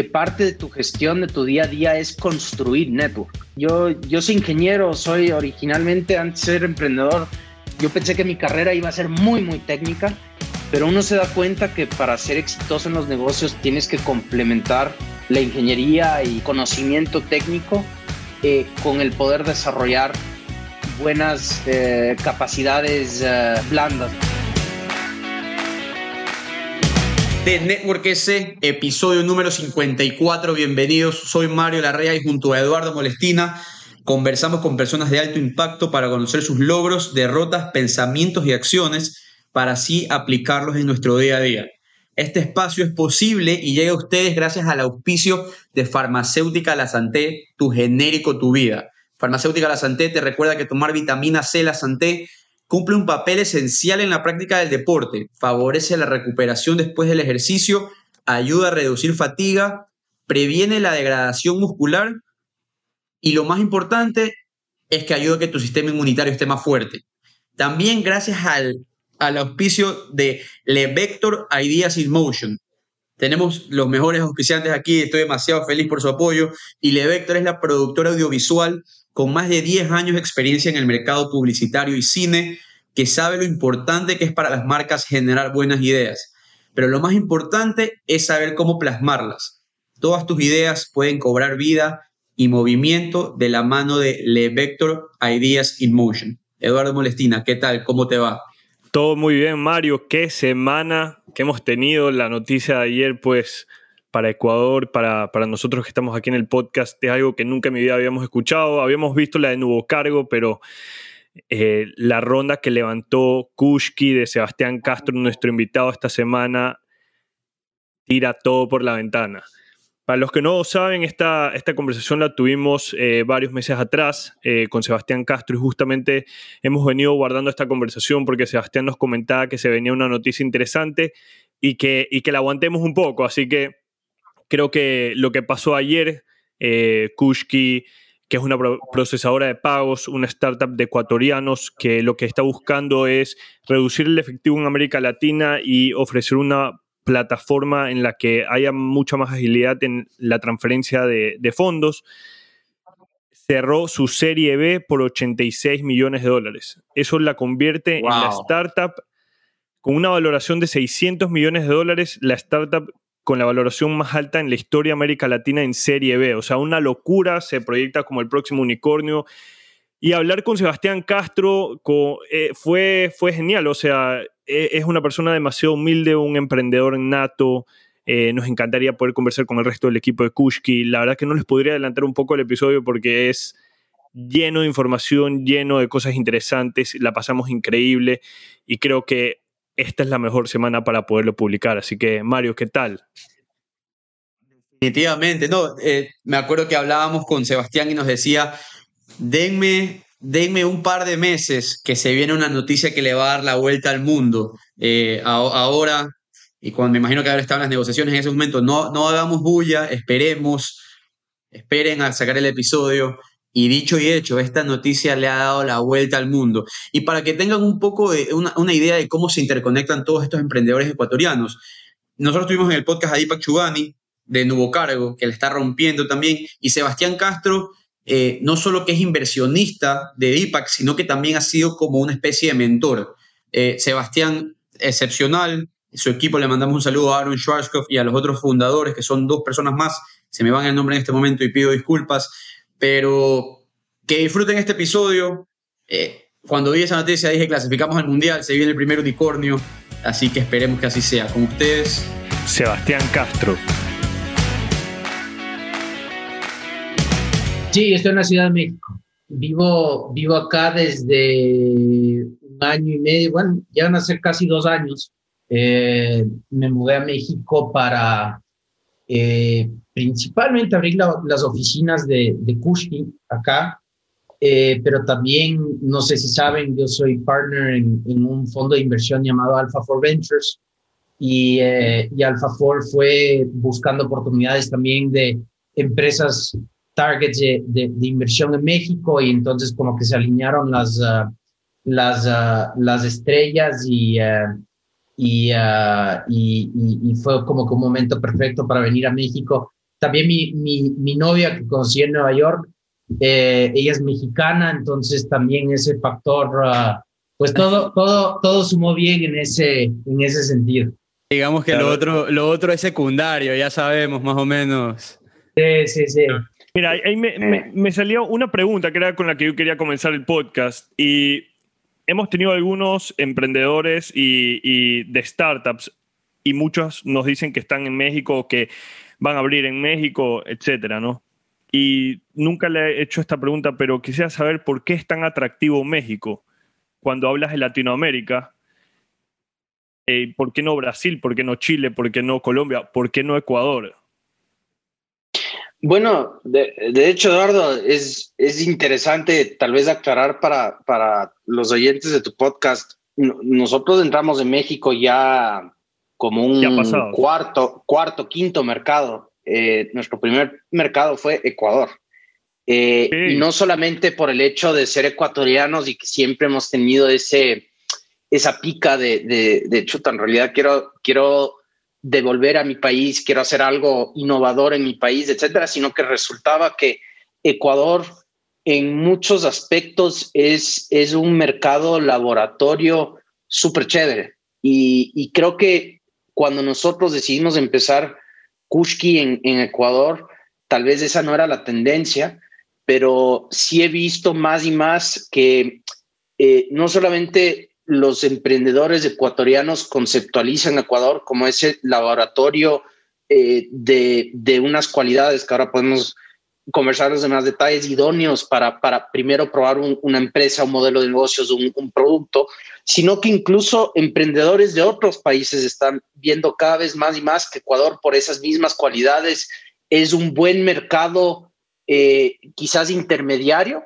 que parte de tu gestión de tu día a día es construir network. Yo, yo soy ingeniero, soy originalmente, antes de ser emprendedor, yo pensé que mi carrera iba a ser muy, muy técnica, pero uno se da cuenta que para ser exitoso en los negocios tienes que complementar la ingeniería y conocimiento técnico eh, con el poder desarrollar buenas eh, capacidades eh, blandas. De Network S, episodio número 54. Bienvenidos, soy Mario Larrea y junto a Eduardo Molestina conversamos con personas de alto impacto para conocer sus logros, derrotas, pensamientos y acciones para así aplicarlos en nuestro día a día. Este espacio es posible y llega a ustedes gracias al auspicio de Farmacéutica La Santé, tu genérico, tu vida. Farmacéutica La Santé te recuerda que tomar vitamina C La Santé cumple un papel esencial en la práctica del deporte, favorece la recuperación después del ejercicio, ayuda a reducir fatiga, previene la degradación muscular y lo más importante es que ayuda a que tu sistema inmunitario esté más fuerte. También gracias al al auspicio de LeVector Ideas in Motion. Tenemos los mejores auspiciantes aquí, estoy demasiado feliz por su apoyo. Y LeVector es la productora audiovisual con más de 10 años de experiencia en el mercado publicitario y cine, que sabe lo importante que es para las marcas generar buenas ideas. Pero lo más importante es saber cómo plasmarlas. Todas tus ideas pueden cobrar vida y movimiento de la mano de LeVector Ideas in Motion. Eduardo Molestina, ¿qué tal? ¿Cómo te va? Todo muy bien, Mario. Qué semana que hemos tenido. La noticia de ayer, pues, para Ecuador, para, para, nosotros que estamos aquí en el podcast, es algo que nunca en mi vida habíamos escuchado. Habíamos visto la de Nuevo Cargo, pero eh, la ronda que levantó Kushki de Sebastián Castro, nuestro invitado esta semana, tira todo por la ventana. Para los que no saben, esta, esta conversación la tuvimos eh, varios meses atrás eh, con Sebastián Castro y justamente hemos venido guardando esta conversación porque Sebastián nos comentaba que se venía una noticia interesante y que, y que la aguantemos un poco. Así que creo que lo que pasó ayer, eh, Kushki, que es una procesadora de pagos, una startup de ecuatorianos que lo que está buscando es reducir el efectivo en América Latina y ofrecer una plataforma en la que haya mucha más agilidad en la transferencia de, fondos. Cerró su serie B por 86 millones de dólares. Eso la convierte en la startup con una valoración de 600 millones de dólares, la startup con la valoración más alta en la historia de América Latina en Serie B. O sea, una locura, se proyecta como el próximo unicornio. Y hablar con Sebastián Castro eh, fue, fue genial. O sea, e, es una persona demasiado humilde, un emprendedor nato. Eh, nos encantaría poder conversar con el resto del equipo de Kushki. La verdad que no les podría adelantar un poco el episodio porque es lleno de información, lleno de cosas interesantes. La pasamos increíble y creo que esta es la mejor semana para poderlo publicar. Así que, Mario, ¿qué tal? Definitivamente, no. Eh, me acuerdo que hablábamos con Sebastián y nos decía, denme denme un par de meses que se viene una noticia que le va a dar la vuelta al mundo. Eh, ahora, y cuando me imagino que ahora están las negociaciones en ese momento, no, no hagamos bulla, esperemos, esperen a sacar el episodio. Y dicho y hecho, esta noticia le ha dado la vuelta al mundo. Y para que tengan un poco de una, idea de cómo se interconectan todos estos emprendedores ecuatorianos, nosotros tuvimos en el podcast a Deepak Chubani de Nuevo Cargo, que le está rompiendo también, y Sebastián Castro, eh, no solo que es inversionista de DIPAC, sino que también ha sido como una especie de mentor. Eh, Sebastián, excepcional, su equipo le mandamos un saludo a Aaron Schwarzkopf y a los otros fundadores, que son dos personas más, se me van el nombre en este momento y pido disculpas, pero que disfruten este episodio. Eh, cuando vi esa noticia dije clasificamos al Mundial, se viene el primer unicornio, así que esperemos que así sea. Con ustedes, Sebastián Castro. Sí, estoy en la Ciudad de México. Vivo, vivo acá desde un año y medio, bueno, ya van a ser casi dos años. Eh, me mudé a México para eh, principalmente abrir las oficinas de, de acá, eh, pero también, no sé si saben, yo soy partner en, un fondo de inversión llamado Alpha for Ventures y, y Alpha for fue buscando oportunidades también de empresas targets de, inversión en México y entonces como que se alinearon las, ah, las, ah, las estrellas y, ah, y, y, fue como que un momento perfecto para venir a México también mi, mi, mi novia que conocí en Nueva York, eh, ella es mexicana, entonces también ese factor, ah, pues todo, todo, todo sumó bien en ese, en ese sentido. Digamos que lo, otro, lo otro es secundario, ya sabemos más o menos. Sí, sí, sí. Mira, ahí me, me, me, salió una pregunta que era con la que yo quería comenzar el podcast y hemos tenido algunos emprendedores y, de startups y muchos nos dicen que están en México, que van a abrir en México, etcétera, ¿no? Y nunca le he hecho esta pregunta, pero quisiera saber por qué es tan atractivo México cuando hablas de Latinoamérica. Eh, ¿Por qué no Brasil? ¿Por qué no Chile? ¿Por qué no Colombia? ¿Por qué no Ecuador? Bueno, de, de, hecho, Eduardo, es, es interesante tal vez aclarar para, para los oyentes de tu podcast. Nosotros entramos en México ya como un cuarto, cuarto, quinto mercado. Eh, nuestro primer mercado fue Ecuador. Eh, sí. Y no solamente por el hecho de ser ecuatorianos y que siempre hemos tenido ese, esa pica de, de, de chuta, en realidad quiero, quiero devolver a mi país, quiero hacer algo innovador en mi país, etcétera, sino que resultaba que Ecuador en muchos aspectos es, es un mercado laboratorio súper chévere. Y, y, creo que cuando nosotros decidimos empezar Kushki en, en, Ecuador, tal vez esa no era la tendencia, pero sí he visto más y más que eh, no solamente los emprendedores ecuatorianos conceptualizan Ecuador como ese laboratorio eh, de, de, unas cualidades que ahora podemos conversar los demás detalles idóneos para, para primero probar un, una empresa, un modelo de negocios, un, un, producto, sino que incluso emprendedores de otros países están viendo cada vez más y más que Ecuador, por esas mismas cualidades, es un buen mercado, eh, quizás intermediario,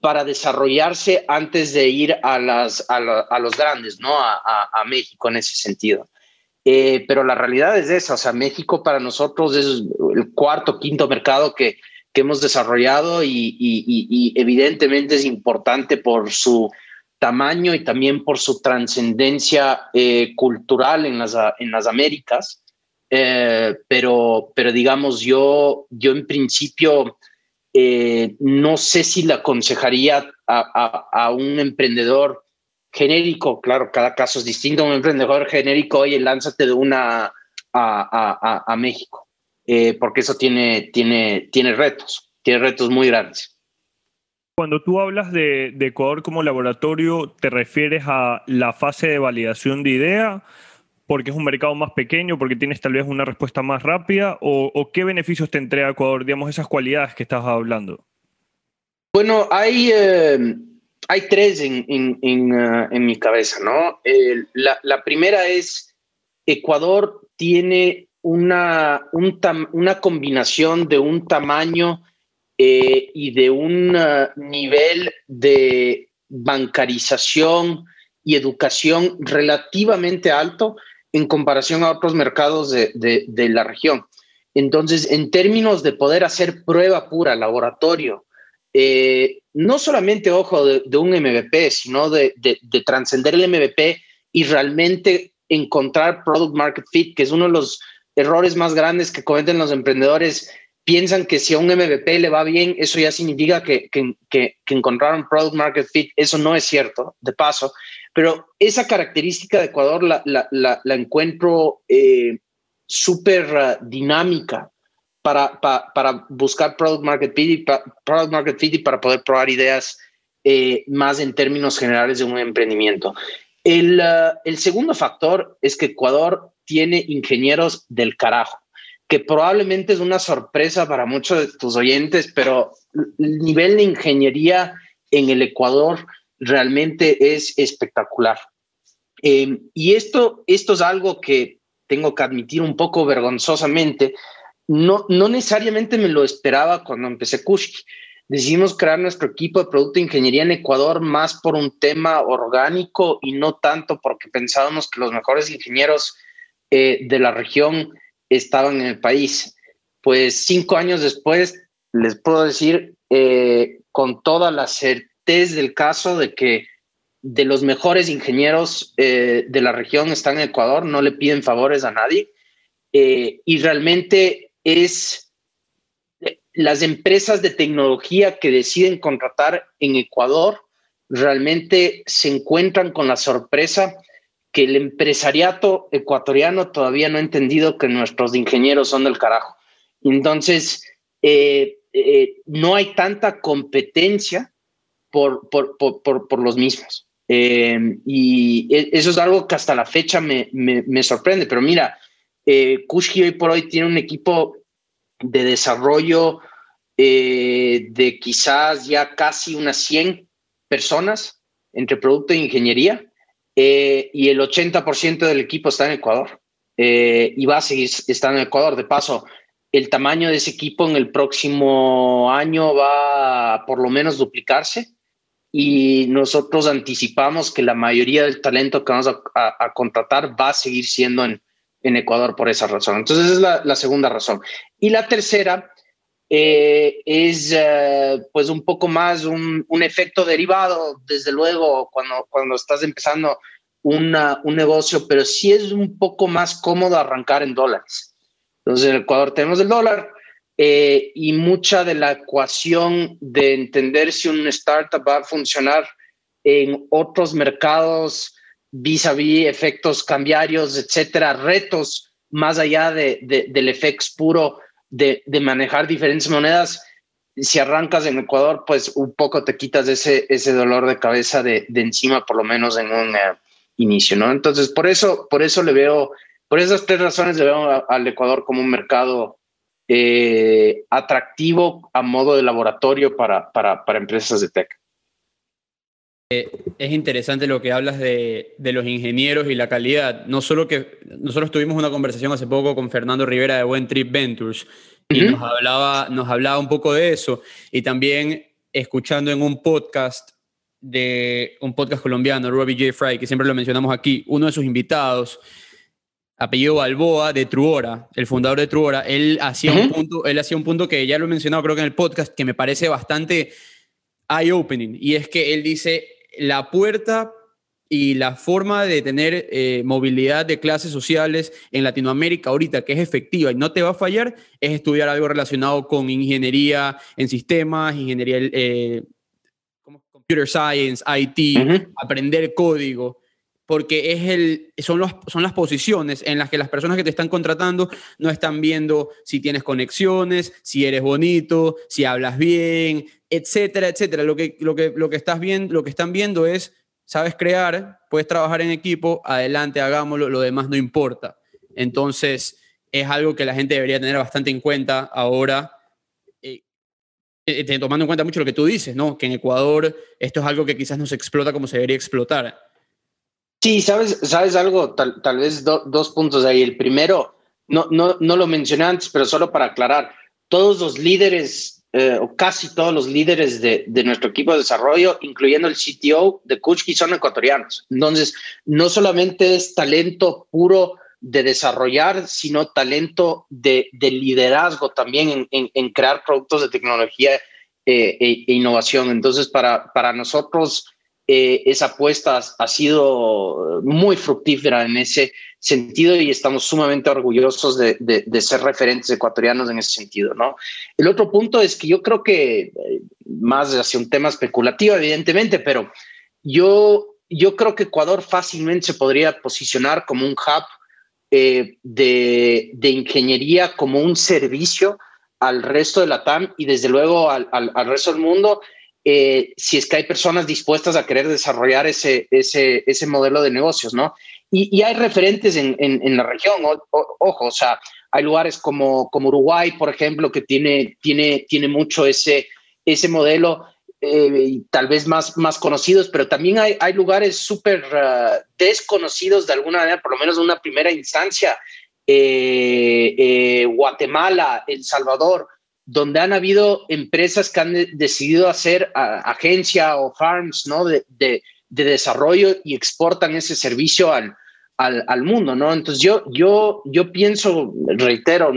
para desarrollarse antes de ir a, las, a, la, a los grandes, ¿no? A, a, a, México en ese sentido. Eh, pero la realidad es esa, o sea, México para nosotros es el cuarto, quinto mercado que, que hemos desarrollado y, y, y, evidentemente es importante por su tamaño y también por su trascendencia eh, cultural en las, en las Américas. Eh, pero, pero digamos, yo, yo en principio eh, no sé si le aconsejaría a, a, a, un emprendedor genérico, claro, cada caso es distinto, un emprendedor genérico, oye, lánzate de una a, a México eh, porque eso tiene, tiene, tiene retos, tiene retos muy grandes. Cuando tú hablas de, de, Ecuador como laboratorio, ¿te refieres a la fase de validación de idea? ¿Porque es un mercado más pequeño? ¿Porque tienes tal vez una respuesta más rápida? ¿O, qué beneficios te entrega Ecuador? Digamos, esas cualidades que estás hablando. Bueno, hay, eh, hay tres en, en, en, en, mi cabeza, ¿no? Eh, la, la primera es, Ecuador tiene una, un una combinación de un tamaño eh, y de un uh, nivel de bancarización y educación relativamente alto en comparación a otros mercados de, de, de, la región. Entonces, en términos de poder hacer prueba pura, laboratorio, eh, no solamente, ojo, de, de un MVP, sino de, de trascender el MVP y realmente encontrar product market fit, que es uno de los errores más grandes que cometen los emprendedores piensan que si a un MVP le va bien, eso ya significa que, que, que, que, encontraron product market fit. Eso no es cierto, de paso. Pero esa característica de Ecuador la, la, la, la encuentro eh, súper uh, dinámica para, para, buscar product market fit, y pa, product market fit y para poder probar ideas eh, más en términos generales de un emprendimiento. El, uh, el segundo factor es que Ecuador tiene ingenieros del carajo, que probablemente es una sorpresa para muchos de tus oyentes, pero el nivel de ingeniería en el Ecuador realmente es espectacular. Eh, y esto, esto es algo que tengo que admitir un poco vergonzosamente. No, no necesariamente me lo esperaba cuando empecé Kushki. Decidimos crear nuestro equipo de producto de ingeniería en Ecuador más por un tema orgánico y no tanto porque pensábamos que los mejores ingenieros eh, de la región estaban en el país. Pues cinco años después, les puedo decir eh, con toda la certeza del caso de que de los mejores ingenieros eh, de la región están en Ecuador, no le piden favores a nadie eh, y realmente es las empresas de tecnología que deciden contratar en Ecuador realmente se encuentran con la sorpresa que el empresariato ecuatoriano todavía no ha entendido que nuestros ingenieros son del carajo. Entonces, eh, eh, no hay tanta competencia por, por, por, por los mismos. Eh, y e, eso es algo que hasta la fecha me, me, sorprende. Pero mira, eh, hoy por hoy tiene un equipo de desarrollo de quizás ya casi unas 100 personas entre producto e ingeniería y el 80% del equipo está en Ecuador y va a seguir estando en Ecuador. De paso, el tamaño de ese equipo en el próximo año va a por lo menos duplicarse y nosotros anticipamos que la mayoría del talento que vamos a, contratar va a seguir siendo en, en, Ecuador por esa razón. Entonces, esa es la, segunda razón. Y la tercera eh, es eh, pues un poco más un, un, efecto derivado, desde luego, cuando, cuando estás empezando una, un negocio, pero sí es un poco más cómodo arrancar en dólares. Entonces, en Ecuador tenemos el dólar eh, y mucha de la ecuación de entender si un startup va a funcionar en otros mercados vis a vis efectos cambiarios, etcétera, retos más allá de, del efecto puro de, manejar diferentes monedas. Si arrancas en Ecuador, pues un poco te quitas ese, ese dolor de cabeza de, encima, por lo menos en un eh, inicio, ¿no? Entonces, por eso, por eso le veo por esas tres razones le veo al Ecuador como un mercado eh, atractivo a modo de laboratorio para, para, para empresas de tech. Eh, es interesante lo que hablas de, de, los ingenieros y la calidad. No solo que nosotros tuvimos una conversación hace poco con Fernando Rivera de Buen Trip Ventures y nos, hablaba, nos hablaba un poco de eso. Y también escuchando en un podcast de un podcast colombiano, Robbie J. Fry, que siempre lo mencionamos aquí, uno de sus invitados apellido Balboa, de Truora, el fundador de Truora, él hacía, un punto, él hacía un punto que ya lo he mencionado creo que en el podcast, que me parece bastante eye-opening, y es que él dice, la puerta y la forma de tener eh, movilidad de clases sociales en Latinoamérica ahorita, que es efectiva y no te va a fallar, es estudiar algo relacionado con ingeniería en sistemas, ingeniería, eh, computer science, IT, aprender código porque es el, son, los, son las posiciones en las que las personas que te están contratando no están viendo si tienes conexiones, si eres bonito, si hablas bien, etcétera, etcétera. Lo que, lo que, lo que, estás viendo, lo que están viendo es, sabes crear, puedes trabajar en equipo, adelante, hagámoslo, lo demás no importa. Entonces, es algo que la gente debería tener bastante en cuenta ahora. Eh, eh, tomando en cuenta mucho lo que tú dices, ¿no? Que en Ecuador esto es algo que quizás no se explota como se debería explotar Sí, sabes, sabes algo, tal, tal vez dos puntos ahí. El primero, no, no, no lo mencioné antes, pero solo para aclarar, todos los líderes, eh, o casi todos los líderes de, de, nuestro equipo de desarrollo, incluyendo el CTO de Kuchki, son ecuatorianos. Entonces, no solamente es talento puro de desarrollar, sino talento de, de liderazgo también en, en, crear productos de tecnología eh, e, e, innovación. Entonces, para, para nosotros eh, esa apuesta ha sido muy fructífera en ese sentido y estamos sumamente orgullosos de, ser referentes ecuatorianos en ese sentido, ¿no? El otro punto es que yo creo que, eh, más hacia un tema especulativo, evidentemente, pero yo, yo creo que Ecuador fácilmente se podría posicionar como un hub eh, de, ingeniería, como un servicio al resto de la TAM y desde luego al, al resto del mundo eh, si es que hay personas dispuestas a querer desarrollar ese, ese, ese modelo de negocios, ¿no? Y, hay referentes en, en, la región, ojo, o sea, hay lugares como, como Uruguay, por ejemplo, que tiene, tiene, tiene mucho ese, ese modelo, eh, tal vez más, más conocidos, pero también hay, hay lugares súper uh, desconocidos de alguna manera, por lo menos en una primera instancia, eh, Guatemala, El Salvador, donde han habido empresas que han decidido hacer agencia o farms ¿no? De, de, desarrollo y exportan ese servicio al, al, al, mundo, ¿no? Entonces yo, yo, yo pienso, reitero,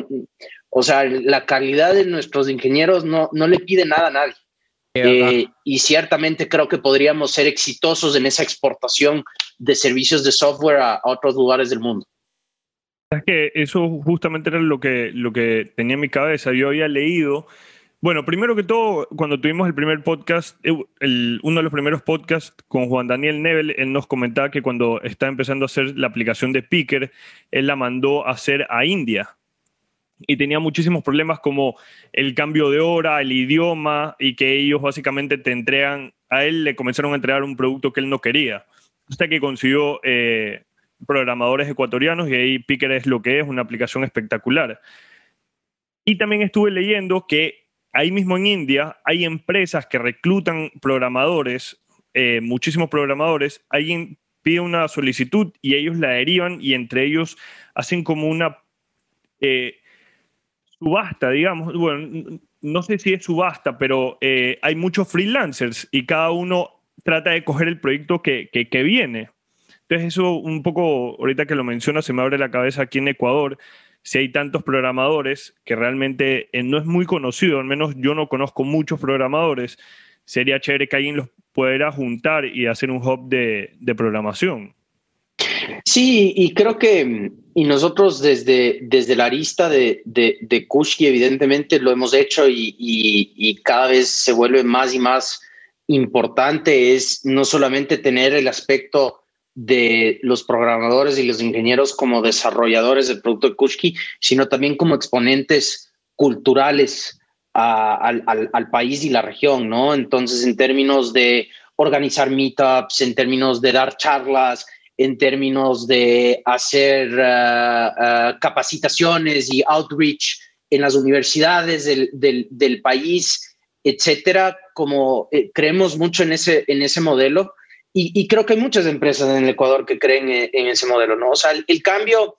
o sea, la calidad de nuestros ingenieros no, no le pide nada a nadie. Eh, y ciertamente creo que podríamos ser exitosos en esa exportación de servicios de software a otros lugares del mundo. Es que eso justamente era lo que, lo que tenía en mi cabeza. Yo había leído Bueno, primero que todo, cuando tuvimos el primer podcast, eh, uno de los primeros podcasts con Juan Daniel Nebel, él nos comentaba que cuando está empezando a hacer la aplicación de Picker, él la mandó a hacer a India. Y tenía muchísimos problemas como el cambio de hora, el idioma, y que ellos básicamente te entregan, a él le comenzaron a entregar un producto que él no quería. Hasta que consiguió eh, programadores ecuatorianos y ahí Picker es lo que es, una aplicación espectacular. Y también estuve leyendo que ahí mismo en India hay empresas que reclutan programadores, eh, muchísimos programadores, alguien pide una solicitud y ellos la derivan y entre ellos hacen como una eh, subasta, digamos, bueno, no sé si es subasta, pero eh, hay muchos freelancers y cada uno trata de coger el proyecto que, que, que viene. Entonces eso un poco, ahorita que lo menciona, se me abre la cabeza aquí en Ecuador, si hay tantos programadores que realmente eh, no es muy conocido, al menos yo no conozco muchos programadores, sería chévere que alguien los pudiera juntar y hacer un hub de, programación. Sí, y creo que y nosotros desde, desde la arista de, de, de Kushki evidentemente lo hemos hecho y, y, cada vez se vuelve más y más importante es no solamente tener el aspecto de los programadores y los ingenieros como desarrolladores del producto de Kushki, sino también como exponentes culturales al, país y la región, ¿no? Entonces, en términos de organizar meetups, en términos de dar charlas, en términos de hacer uh, uh, capacitaciones y outreach en las universidades del, país, etcétera, como eh, creemos mucho en ese, en ese modelo y, creo que hay muchas empresas en el Ecuador que creen en, ese modelo, ¿no? O sea, el, cambio,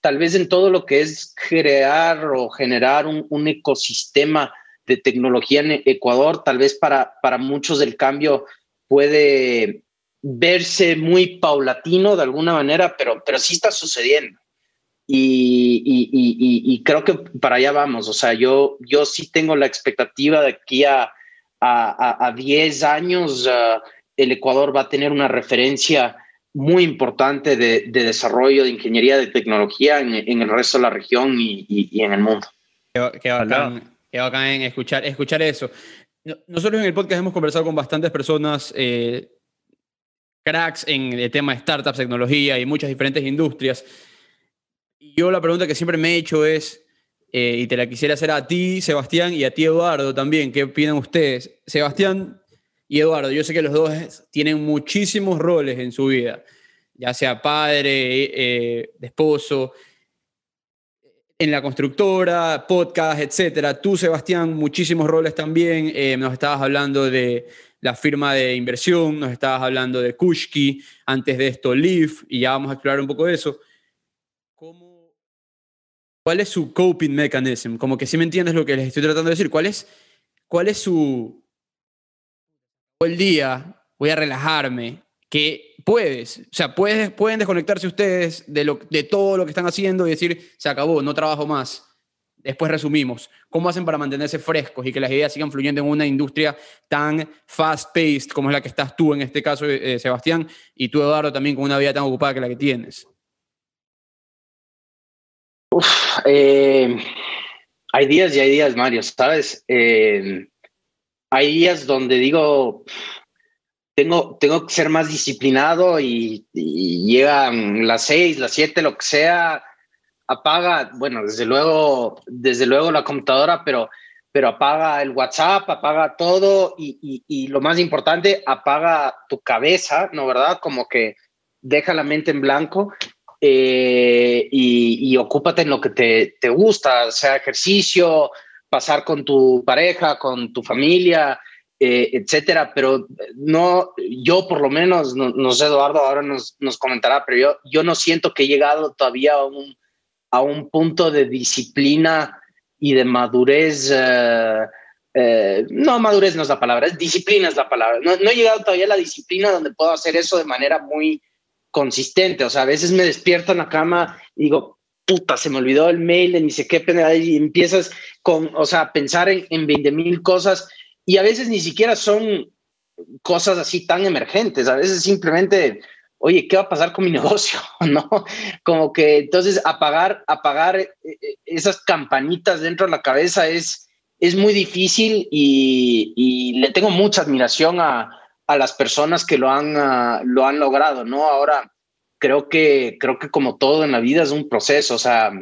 tal vez en todo lo que es crear o generar un, ecosistema de tecnología en Ecuador, tal vez para, para muchos el cambio puede verse muy paulatino de alguna manera, pero, pero sí está sucediendo. Y, y, creo que para allá vamos. O sea, yo, yo sí tengo la expectativa de aquí a, a, a 10 años. Uh, el Ecuador va a tener una referencia muy importante de, desarrollo de ingeniería de tecnología en, el resto de la región y, en el mundo. Qué, bacán, qué escuchar, escuchar eso. Nosotros en el podcast hemos conversado con bastantes personas, eh, cracks en el tema de startups, tecnología y muchas diferentes industrias. Y yo la pregunta que siempre me he hecho es, eh, y te la quisiera hacer a ti, Sebastián, y a ti, Eduardo, también, ¿qué opinan ustedes? Sebastián, y Eduardo, yo sé que los dos tienen muchísimos roles en su vida, ya sea padre, eh, esposo, en la constructora, podcast, etcétera. Tú, Sebastián, muchísimos roles también. Eh, nos estabas hablando de la firma de inversión, nos estabas hablando de Kushki, antes de esto Leaf, y ya vamos a explorar un poco de eso. ¿Cómo, ¿Cuál es su coping mechanism? Como que si me entiendes lo que les estoy tratando de decir. ¿Cuál es, cuál es su, el día, voy a relajarme, que puedes, o sea, puedes, pueden desconectarse ustedes de, lo, de todo lo que están haciendo y decir, se acabó, no trabajo más. Después resumimos, ¿cómo hacen para mantenerse frescos y que las ideas sigan fluyendo en una industria tan fast-paced como es la que estás tú en este caso, eh, Sebastián, y tú, Eduardo, también con una vida tan ocupada que la que tienes? Uf, eh, hay días y hay días, Mario, ¿sabes? Eh, hay días donde digo, tengo, tengo que ser más disciplinado y, llegan las seis, las siete, lo que sea, apaga, bueno, desde luego, desde luego la computadora, pero, pero apaga el WhatsApp, apaga todo y, y, lo más importante, apaga tu cabeza, ¿no? ¿Verdad? Como que deja la mente en blanco eh, y, y, ocúpate en lo que te, te gusta, sea ejercicio, pasar con tu pareja, con tu familia, eh, etcétera, pero no, yo por lo menos, no, sé, Eduardo ahora nos, nos, comentará, pero yo, yo no siento que he llegado todavía a un, a un punto de disciplina y de madurez. Eh, eh, no, madurez no es la palabra, es disciplina es la palabra. No, no he llegado todavía a la disciplina donde puedo hacer eso de manera muy consistente. O sea, a veces me despierto en la cama y digo, puta, se me olvidó el mail de ni sé qué, y empiezas con, o sea, pensar en, en 20 mil cosas y a veces ni siquiera son cosas así tan emergentes, a veces simplemente, oye, ¿qué va a pasar con mi negocio? ¿No? Como que entonces apagar, apagar eh, eh, esas campanitas dentro de la cabeza es, es muy difícil y, le tengo mucha admiración a, las personas que lo han, ah, lo han logrado, ¿no? Ahora, creo que, creo que como todo en la vida es un proceso, o sea,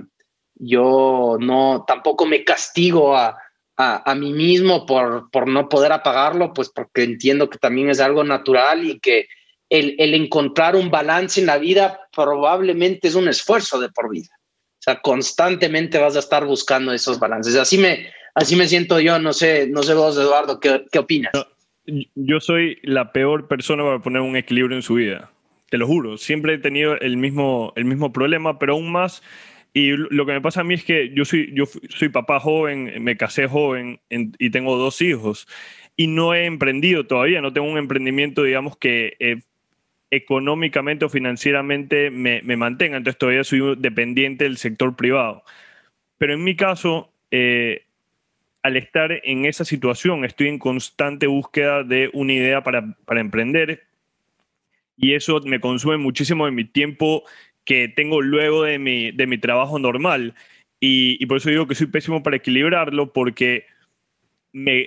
yo no, tampoco me castigo a, a, mí mismo por, por no poder apagarlo, pues porque entiendo que también es algo natural y que el, el encontrar un balance en la vida probablemente es un esfuerzo de por vida. O sea, constantemente vas a estar buscando esos balances. Así me, Así me siento yo, no sé, no sé vos, Eduardo, ¿qué, qué opinas? yo soy la peor persona para poner un equilibrio en su vida. Te lo juro, siempre he tenido el mismo, el mismo problema, pero aún más. Y lo que me pasa a mí es que yo soy, yo soy papá joven, me casé joven y tengo dos hijos. Y no he emprendido todavía, no tengo un emprendimiento, digamos, que eh, económicamente o financieramente me, me, mantenga. Entonces todavía soy dependiente del sector privado. Pero en mi caso, eh, al estar en esa situación, estoy en constante búsqueda de una idea para, emprender y eso me consume muchísimo de mi tiempo que tengo luego de mi, de mi trabajo normal. Y, por eso digo que soy pésimo para equilibrarlo porque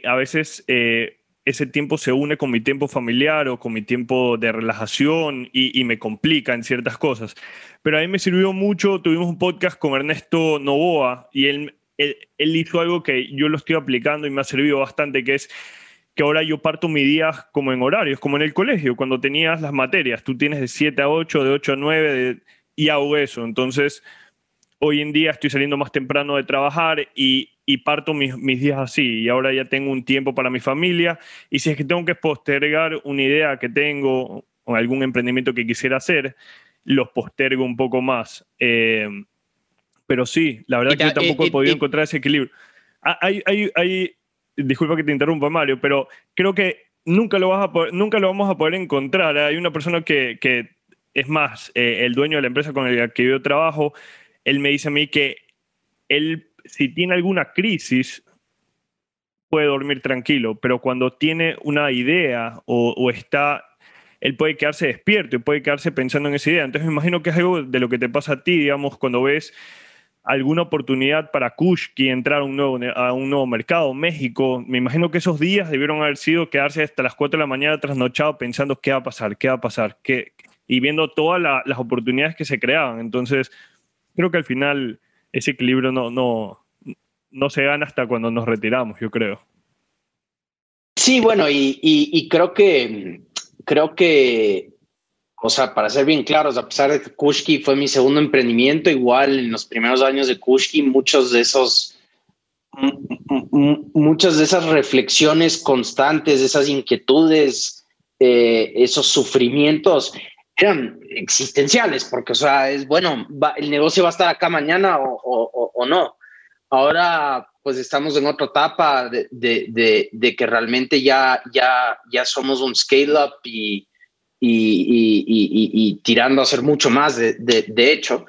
a veces eh, ese tiempo se une con mi tiempo familiar o con mi tiempo de relajación y, y, me complica en ciertas cosas. Pero a mí me sirvió mucho, tuvimos un podcast con Ernesto Novoa y él él, hizo algo que yo lo estoy aplicando y me ha servido bastante, que es que ahora yo parto mi día como en horarios, como en el colegio, cuando tenías las materias, tú tienes de 7 a 8, de 8 a 9 y hago eso. Entonces, hoy en día estoy saliendo más temprano de trabajar y, parto mis, mis, días así y ahora ya tengo un tiempo para mi familia y si es que tengo que postergar una idea que tengo o algún emprendimiento que quisiera hacer, los postergo un poco más. Eh, pero sí, la verdad que yo tampoco he podido encontrar ese equilibrio. Ah, hay, hay, hay, disculpa que te interrumpa, Mario, pero creo que nunca lo, vas a nunca lo vamos a poder encontrar. Hay una persona que, que es más, eh, el dueño de la empresa con la que yo trabajo, él me dice a mí que él, si tiene alguna crisis, puede dormir tranquilo, pero cuando tiene una idea o, o, está, él puede quedarse despierto y puede quedarse pensando en esa idea. Entonces me imagino que es algo de lo que te pasa a ti, digamos, cuando ves alguna oportunidad para Kushki entrar a un, nuevo, a un nuevo mercado, México. Me imagino que esos días debieron haber sido quedarse hasta las 4 de la mañana trasnochado pensando qué va a pasar, qué va a pasar, qué, y viendo todas las oportunidades que se creaban. Entonces, creo que al final ese equilibrio no, no, no se gana hasta cuando nos retiramos, yo creo. Sí, bueno, y, y creo que creo que o sea, para ser bien claros, a pesar de que Kushki fue mi segundo emprendimiento, igual en los primeros años de Kushki, muchos de esos, muchas de esas reflexiones constantes, esas inquietudes, eh, esos sufrimientos eran existenciales, porque, o sea, es bueno, el negocio va a estar acá mañana o, no. Ahora, pues estamos en otra etapa de, de, que realmente ya, ya, ya somos un scale-up y, y, tirando a ser mucho más, de, de, hecho,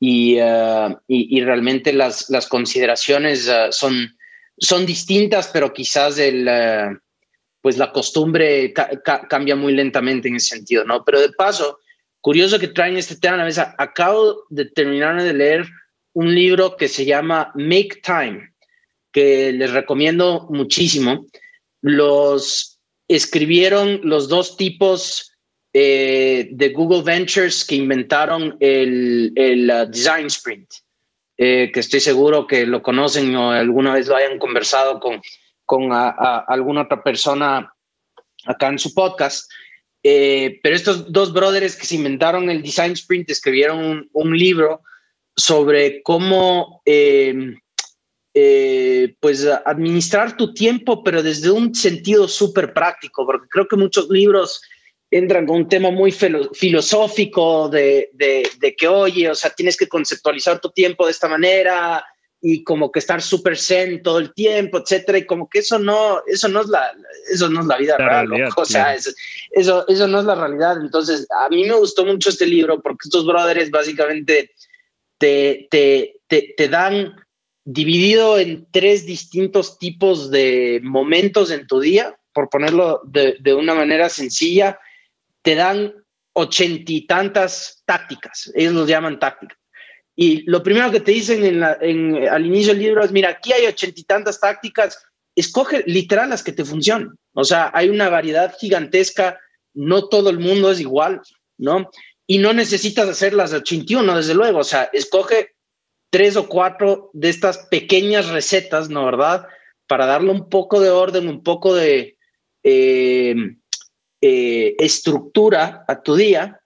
uh, y, realmente las, las consideraciones uh, son, son distintas, pero quizás el, uh, pues la costumbre cambia muy lentamente en ese sentido, ¿no? Pero de paso, curioso que traen este tema a la mesa, acabo de terminar de leer un libro que se llama Make Time, que les recomiendo muchísimo. Los escribieron los dos tipos eh, de Google Ventures que inventaron el, el uh, Design Sprint, eh, que estoy seguro que lo conocen o alguna vez lo hayan conversado con, con alguna otra persona acá en su podcast. Eh, pero estos dos brothers que se inventaron el Design Sprint escribieron un, un libro sobre cómo pues administrar tu tiempo, pero desde un sentido súper práctico, porque creo que muchos libros entran con un tema muy filosófico de, de, que, oye, o sea, tienes que conceptualizar tu tiempo de esta manera y como que estar súper zen todo el tiempo, etcétera, y como que eso no, eso no es la, eso no es la vida real, o sea, eso, eso no es la realidad. Entonces, a mí me gustó mucho este libro porque estos brothers básicamente te, te, te, te dan dividido en tres distintos tipos de momentos en tu día, por ponerlo de, de una manera sencilla, te dan ochenta y tantas tácticas, ellos los llaman tácticas. Y lo primero que te dicen en en, al inicio del libro es, mira, aquí hay ochenta y tantas tácticas, escoge literal las que te funcionen. O sea, hay una variedad gigantesca, no todo el mundo es igual, ¿no? Y no necesitas hacer las de 81, desde luego. O sea, escoge tres o cuatro de estas pequeñas recetas, ¿no? ¿Verdad? Para darle un poco de orden, un poco de eh, eh, estructura a tu día.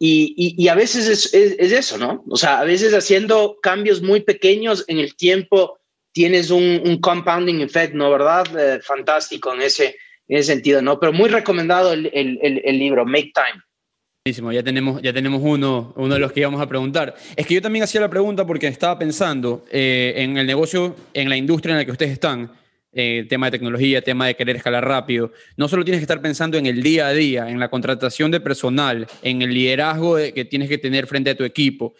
Y, a veces es, eso, ¿no? O sea, a veces haciendo cambios muy pequeños en el tiempo tienes un, compounding effect, ¿no? ¿Verdad? Eh, fantástico en ese, en ese sentido, ¿no? Pero muy recomendado el, el, el libro, Make Time. Ya tenemos, ya tenemos uno, uno de los que íbamos a preguntar. Es que yo también hacía la pregunta porque estaba pensando eh, en el negocio, en la industria en la que ustedes están, eh, tema de tecnología, tema de querer escalar rápido. No solo tienes que estar pensando en el día a día, en la contratación de personal, en el liderazgo que tienes que tener frente a tu equipo,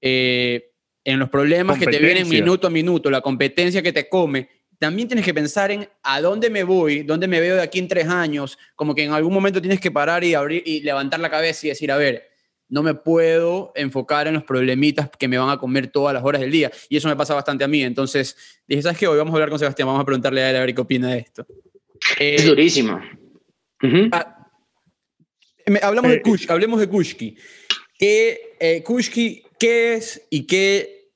eh, en los problemas que te vienen minuto a minuto, la competencia que te come, también tienes que pensar en a dónde me voy, dónde me veo de aquí en tres años, como que en algún momento tienes que parar y abrir y levantar la cabeza y decir, a ver, no me puedo enfocar en los problemitas que me van a comer todas las horas del día. Y eso me pasa bastante a mí. Entonces dije, ¿sabes qué? Hoy vamos a hablar con Sebastián, vamos a preguntarle a él a ver qué opina de esto. es durísimo. Ah, hablamos de eh, hablemos de Kushki. ¿Qué, eh, Kushki, ¿Qué es y qué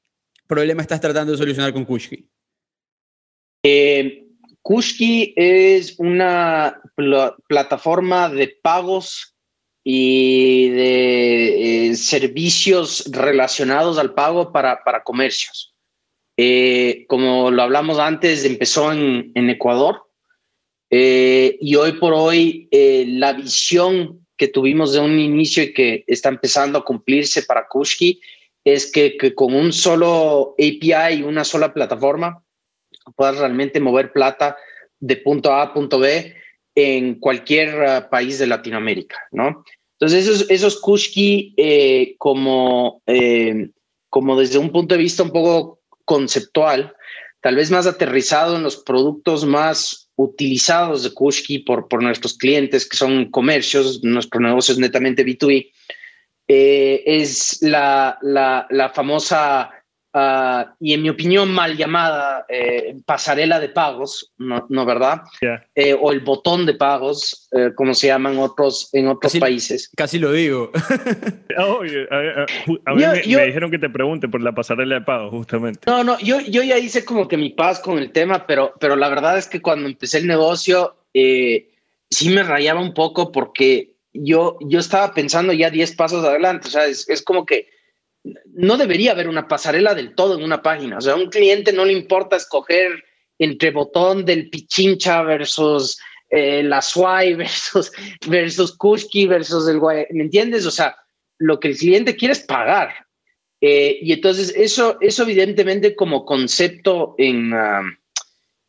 problema estás tratando de solucionar con Kushki? Eh, Kushki es una plataforma de pagos y de eh, servicios relacionados al pago para, para comercios. Eh, como lo hablamos antes, empezó en, Ecuador eh, y hoy por hoy la visión que tuvimos de un inicio y que está empezando a cumplirse para Kushki es que, que con un solo API y una sola plataforma puedas realmente mover plata de punto A a punto B en cualquier ah, país de Latinoamérica, ¿no? Entonces, esos, esos Kushki, eh, como, eh, como desde un punto de vista un poco conceptual, tal vez más aterrizado en los productos más utilizados de Kushki por, por nuestros clientes, que son comercios, nuestro negocio netamente B2B, eh, es la, la, la famosa Ah, y en mi opinión mal llamada eh, pasarela de pagos, ¿no, no verdad? Eh, o el botón de pagos, eh, como se llaman otros, en otros países. Casi lo digo. a, mí me, dijeron que te pregunte por la pasarela de pagos, justamente. No, no, yo, yo ya hice como que mi paz con el tema, pero, pero la verdad es que cuando empecé el negocio, sí me rayaba un poco porque yo, yo estaba pensando ya 10 pasos adelante, o sea, es, es como que no debería haber una pasarela del todo en una página. O sea, a un cliente no le importa escoger entre botón del Pichincha versus eh, la Swai versus, versus Kushki versus el ¿Me entiendes? O sea, lo que el cliente quiere es pagar. Eh, y entonces eso, eso evidentemente como concepto en, ah,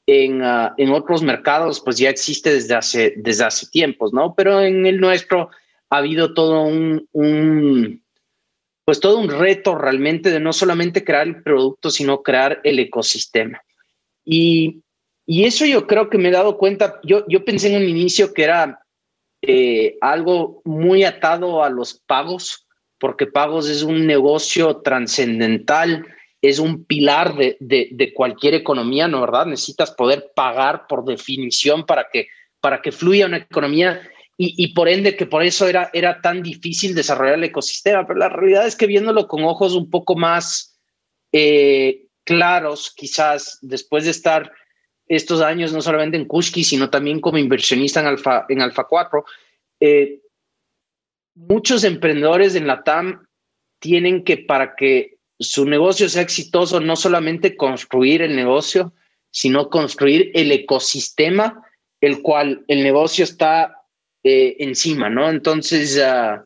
en, ah, en, otros mercados pues ya existe desde hace, desde hace tiempos, ¿no? Pero en el nuestro ha habido todo un pues todo un reto realmente de no solamente crear el producto, sino crear el ecosistema. Y, y eso yo creo que me he dado cuenta, yo, yo pensé en un inicio que era eh, algo muy atado a los pagos, porque pagos es un negocio trascendental, es un pilar de, de, de, cualquier economía, ¿no verdad? Necesitas poder pagar por definición para que, para que fluya una economía y, por ende que por eso era, era tan difícil desarrollar el ecosistema. Pero la realidad es que viéndolo con ojos un poco más eh, claros, quizás después de estar estos años no solamente en Kushki, sino también como inversionista en Alfa, en Alfa 4, eh, muchos emprendedores en la TAM tienen que para que su negocio sea exitoso, no solamente construir el negocio, sino construir el ecosistema el cual el negocio está eh, encima, ¿no? Entonces, uh,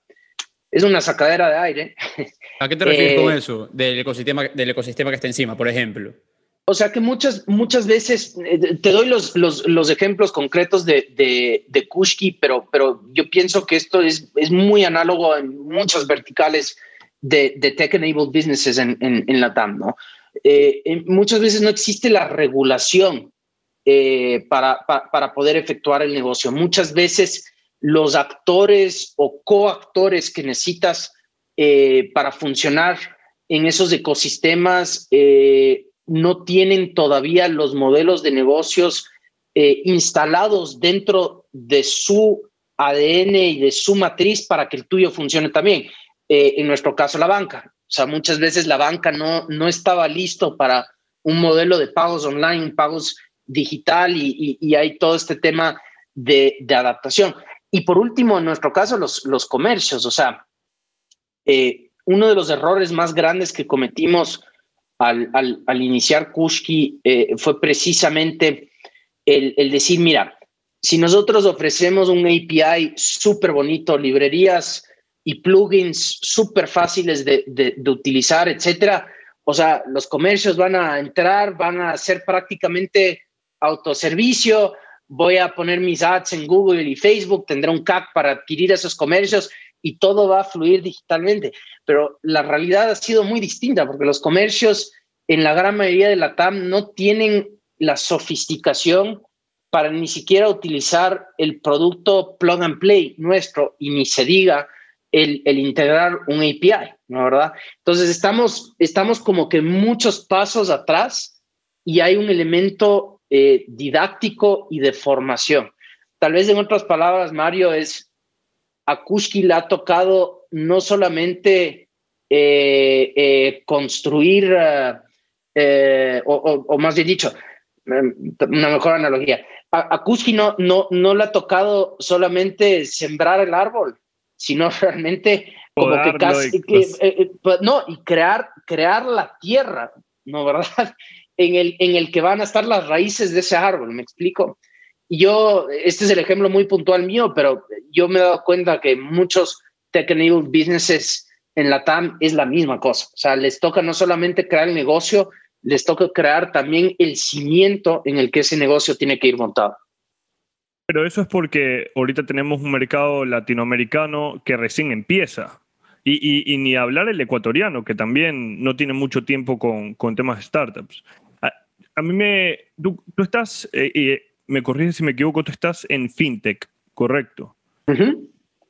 es una sacadera de aire. ¿A qué te refieres con eh, eso? Del ecosistema, del ecosistema que está encima, por ejemplo. O sea que muchas, muchas veces, eh, te doy los, los, los ejemplos concretos de, de, de, Kushki, pero, pero yo pienso que esto es, es muy análogo en muchas verticales de, de tech-enabled businesses en, en, en la TAM, ¿no? muchas veces no existe la regulación para, para, para, poder efectuar el negocio. Muchas veces los actores o coactores que necesitas eh, para funcionar en esos ecosistemas eh, no tienen todavía los modelos de negocios eh, instalados dentro de su ADN y de su matriz para que el tuyo funcione también. En nuestro caso, la banca. O sea, muchas veces la banca no, no estaba listo para un modelo de pagos online, pagos digital y, hay todo este tema de, adaptación. Y por último, en nuestro caso, los, los comercios. O sea, eh, uno de los errores más grandes que cometimos al, al, iniciar Kushki eh, fue precisamente el, el, decir, mira, si nosotros ofrecemos un API súper bonito, librerías y plugins súper fáciles de, de, de, utilizar, etcétera, o sea, los comercios van a entrar, van a hacer prácticamente autoservicio, voy a poner mis ads en Google y Facebook, tendré un CAC para adquirir esos comercios y todo va a fluir digitalmente. Pero la realidad ha sido muy distinta porque los comercios en la gran mayoría de la TAM no tienen la sofisticación para ni siquiera utilizar el producto plug and play nuestro y ni se diga el, integrar un API, ¿no verdad? Entonces estamos, estamos como que muchos pasos atrás y hay un elemento eh, didáctico y de formación. Tal vez en otras palabras, Mario, es a Kushki le ha tocado no solamente eh, eh, construir, o, más bien dicho, una mejor analogía, a, a Kushki no, no, no le ha tocado solamente sembrar el árbol, sino realmente como que casi, pues pues, no, y crear, crear la tierra, ¿no, verdad? En el, en el que van a estar las raíces de ese árbol, ¿me explico? yo, este es el ejemplo muy puntual mío, pero yo me he dado cuenta que muchos tech-enabled businesses en la TAM es la misma cosa. O sea, les toca no solamente crear el negocio, les toca crear también el cimiento en el que ese negocio tiene que ir montado. Pero eso es porque ahorita tenemos un mercado latinoamericano que recién empieza. Y, ni hablar el ecuatoriano, que también no tiene mucho tiempo con, temas de startups. A, mí me... Tú, estás... Eh, me corriges si me equivoco, tú estás en fintech, ¿correcto?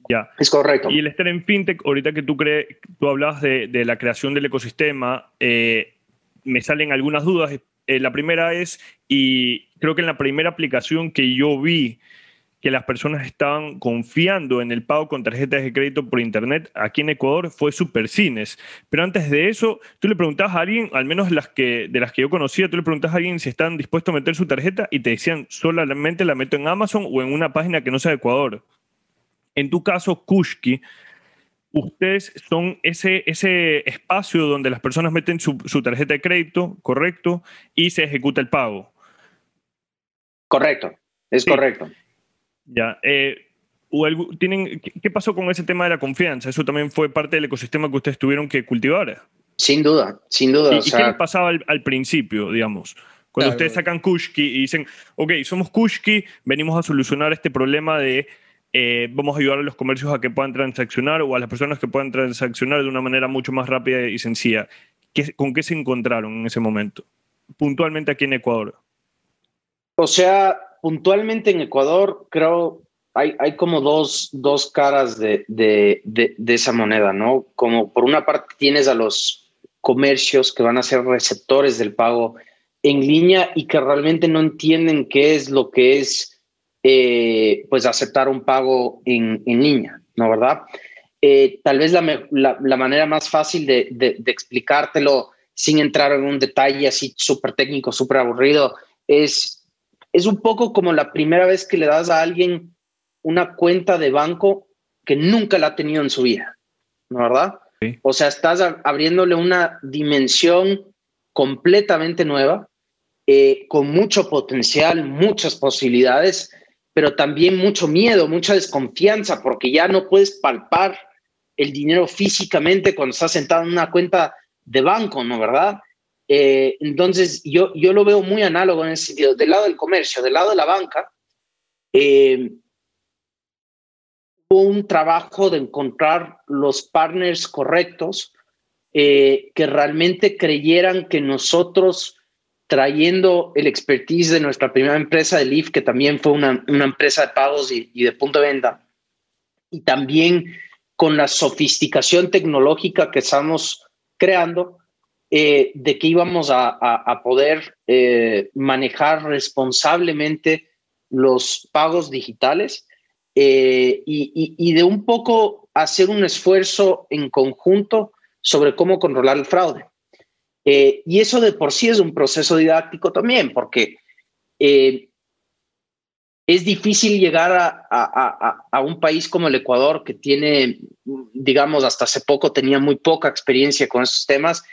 Ya. Es correcto. Y el estar en fintech, ahorita que tú, crees, tú hablabas de, la creación del ecosistema, eh, me salen algunas dudas. Eh, la primera es, y creo que en la primera aplicación que yo vi que las personas estaban confiando en el pago con tarjetas de crédito por internet aquí en Ecuador fue Supercines. Pero antes de eso, tú le preguntabas a alguien, al menos las que, de las que yo conocía, tú le preguntabas a alguien si están dispuestos a meter su tarjeta y te decían solamente la meto en Amazon o en una página que no sea de Ecuador. En tu caso, Kushki, ustedes son ese, ese espacio donde las personas meten su, tarjeta de crédito, correcto, y se ejecuta el pago. Correcto, es correcto. Ya. Eh, tienen, ¿Qué pasó con ese tema de la confianza? ¿Eso también fue parte del ecosistema que ustedes tuvieron que cultivar? Sin duda, sin duda. ¿Y, qué les pasaba al, principio, digamos? Cuando ustedes sacan Kushki y dicen, ok, somos Kushki, venimos a solucionar este problema de eh, vamos a ayudar a los comercios a que puedan transaccionar o a las personas que puedan transaccionar de una manera mucho más rápida y sencilla. ¿Con qué se encontraron en ese momento? Puntualmente aquí en Ecuador. O sea, puntualmente en Ecuador, creo, hay, hay como dos, dos caras de, de, de, esa moneda, ¿no? Como por una parte tienes a los comercios que van a ser receptores del pago en línea y que realmente no entienden qué es lo que es, eh, pues, aceptar un pago en, en línea, ¿no? ¿Verdad? Eh, tal vez la, la, manera más fácil de, de, de, explicártelo sin entrar en un detalle así súper técnico, súper aburrido, es es un poco como la primera vez que le das a alguien una cuenta de banco que nunca la ha tenido en su vida, ¿no verdad? O sea, estás abriéndole una dimensión completamente nueva, eh, con mucho potencial, muchas posibilidades, pero también mucho miedo, mucha desconfianza, porque ya no puedes palpar el dinero físicamente cuando estás sentado en una cuenta de banco, ¿no verdad? Eh, entonces, yo, yo lo veo muy análogo en ese sentido. Del lado del comercio, del lado de la banca, eh, hubo un trabajo de encontrar los partners correctos eh, que realmente creyeran que nosotros, trayendo el expertise de nuestra primera empresa de Leaf, que también fue una, una empresa de pagos y, y de punto de venta, y también con la sofisticación tecnológica que estamos creando eh, de que íbamos a, poder eh, manejar responsablemente los pagos digitales eh, y, de un poco hacer un esfuerzo en conjunto sobre cómo controlar el fraude. y eso de por sí es un proceso didáctico también, porque es difícil llegar a, un país como el Ecuador, que tiene, digamos, hasta hace poco tenía muy poca experiencia con esos temas,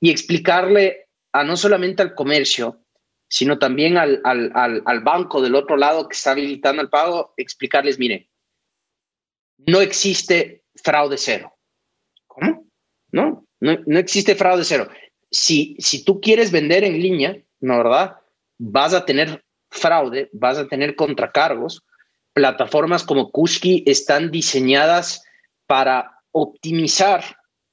y explicarle a no solamente al comercio, sino también al, banco del otro lado que está habilitando el pago, explicarles, mire, no existe fraude cero. ¿Cómo? No, no, existe fraude cero. Si, si tú quieres vender en línea, ¿no verdad? Vas a tener fraude, vas a tener contracargos. Plataformas como Kushki están diseñadas para optimizar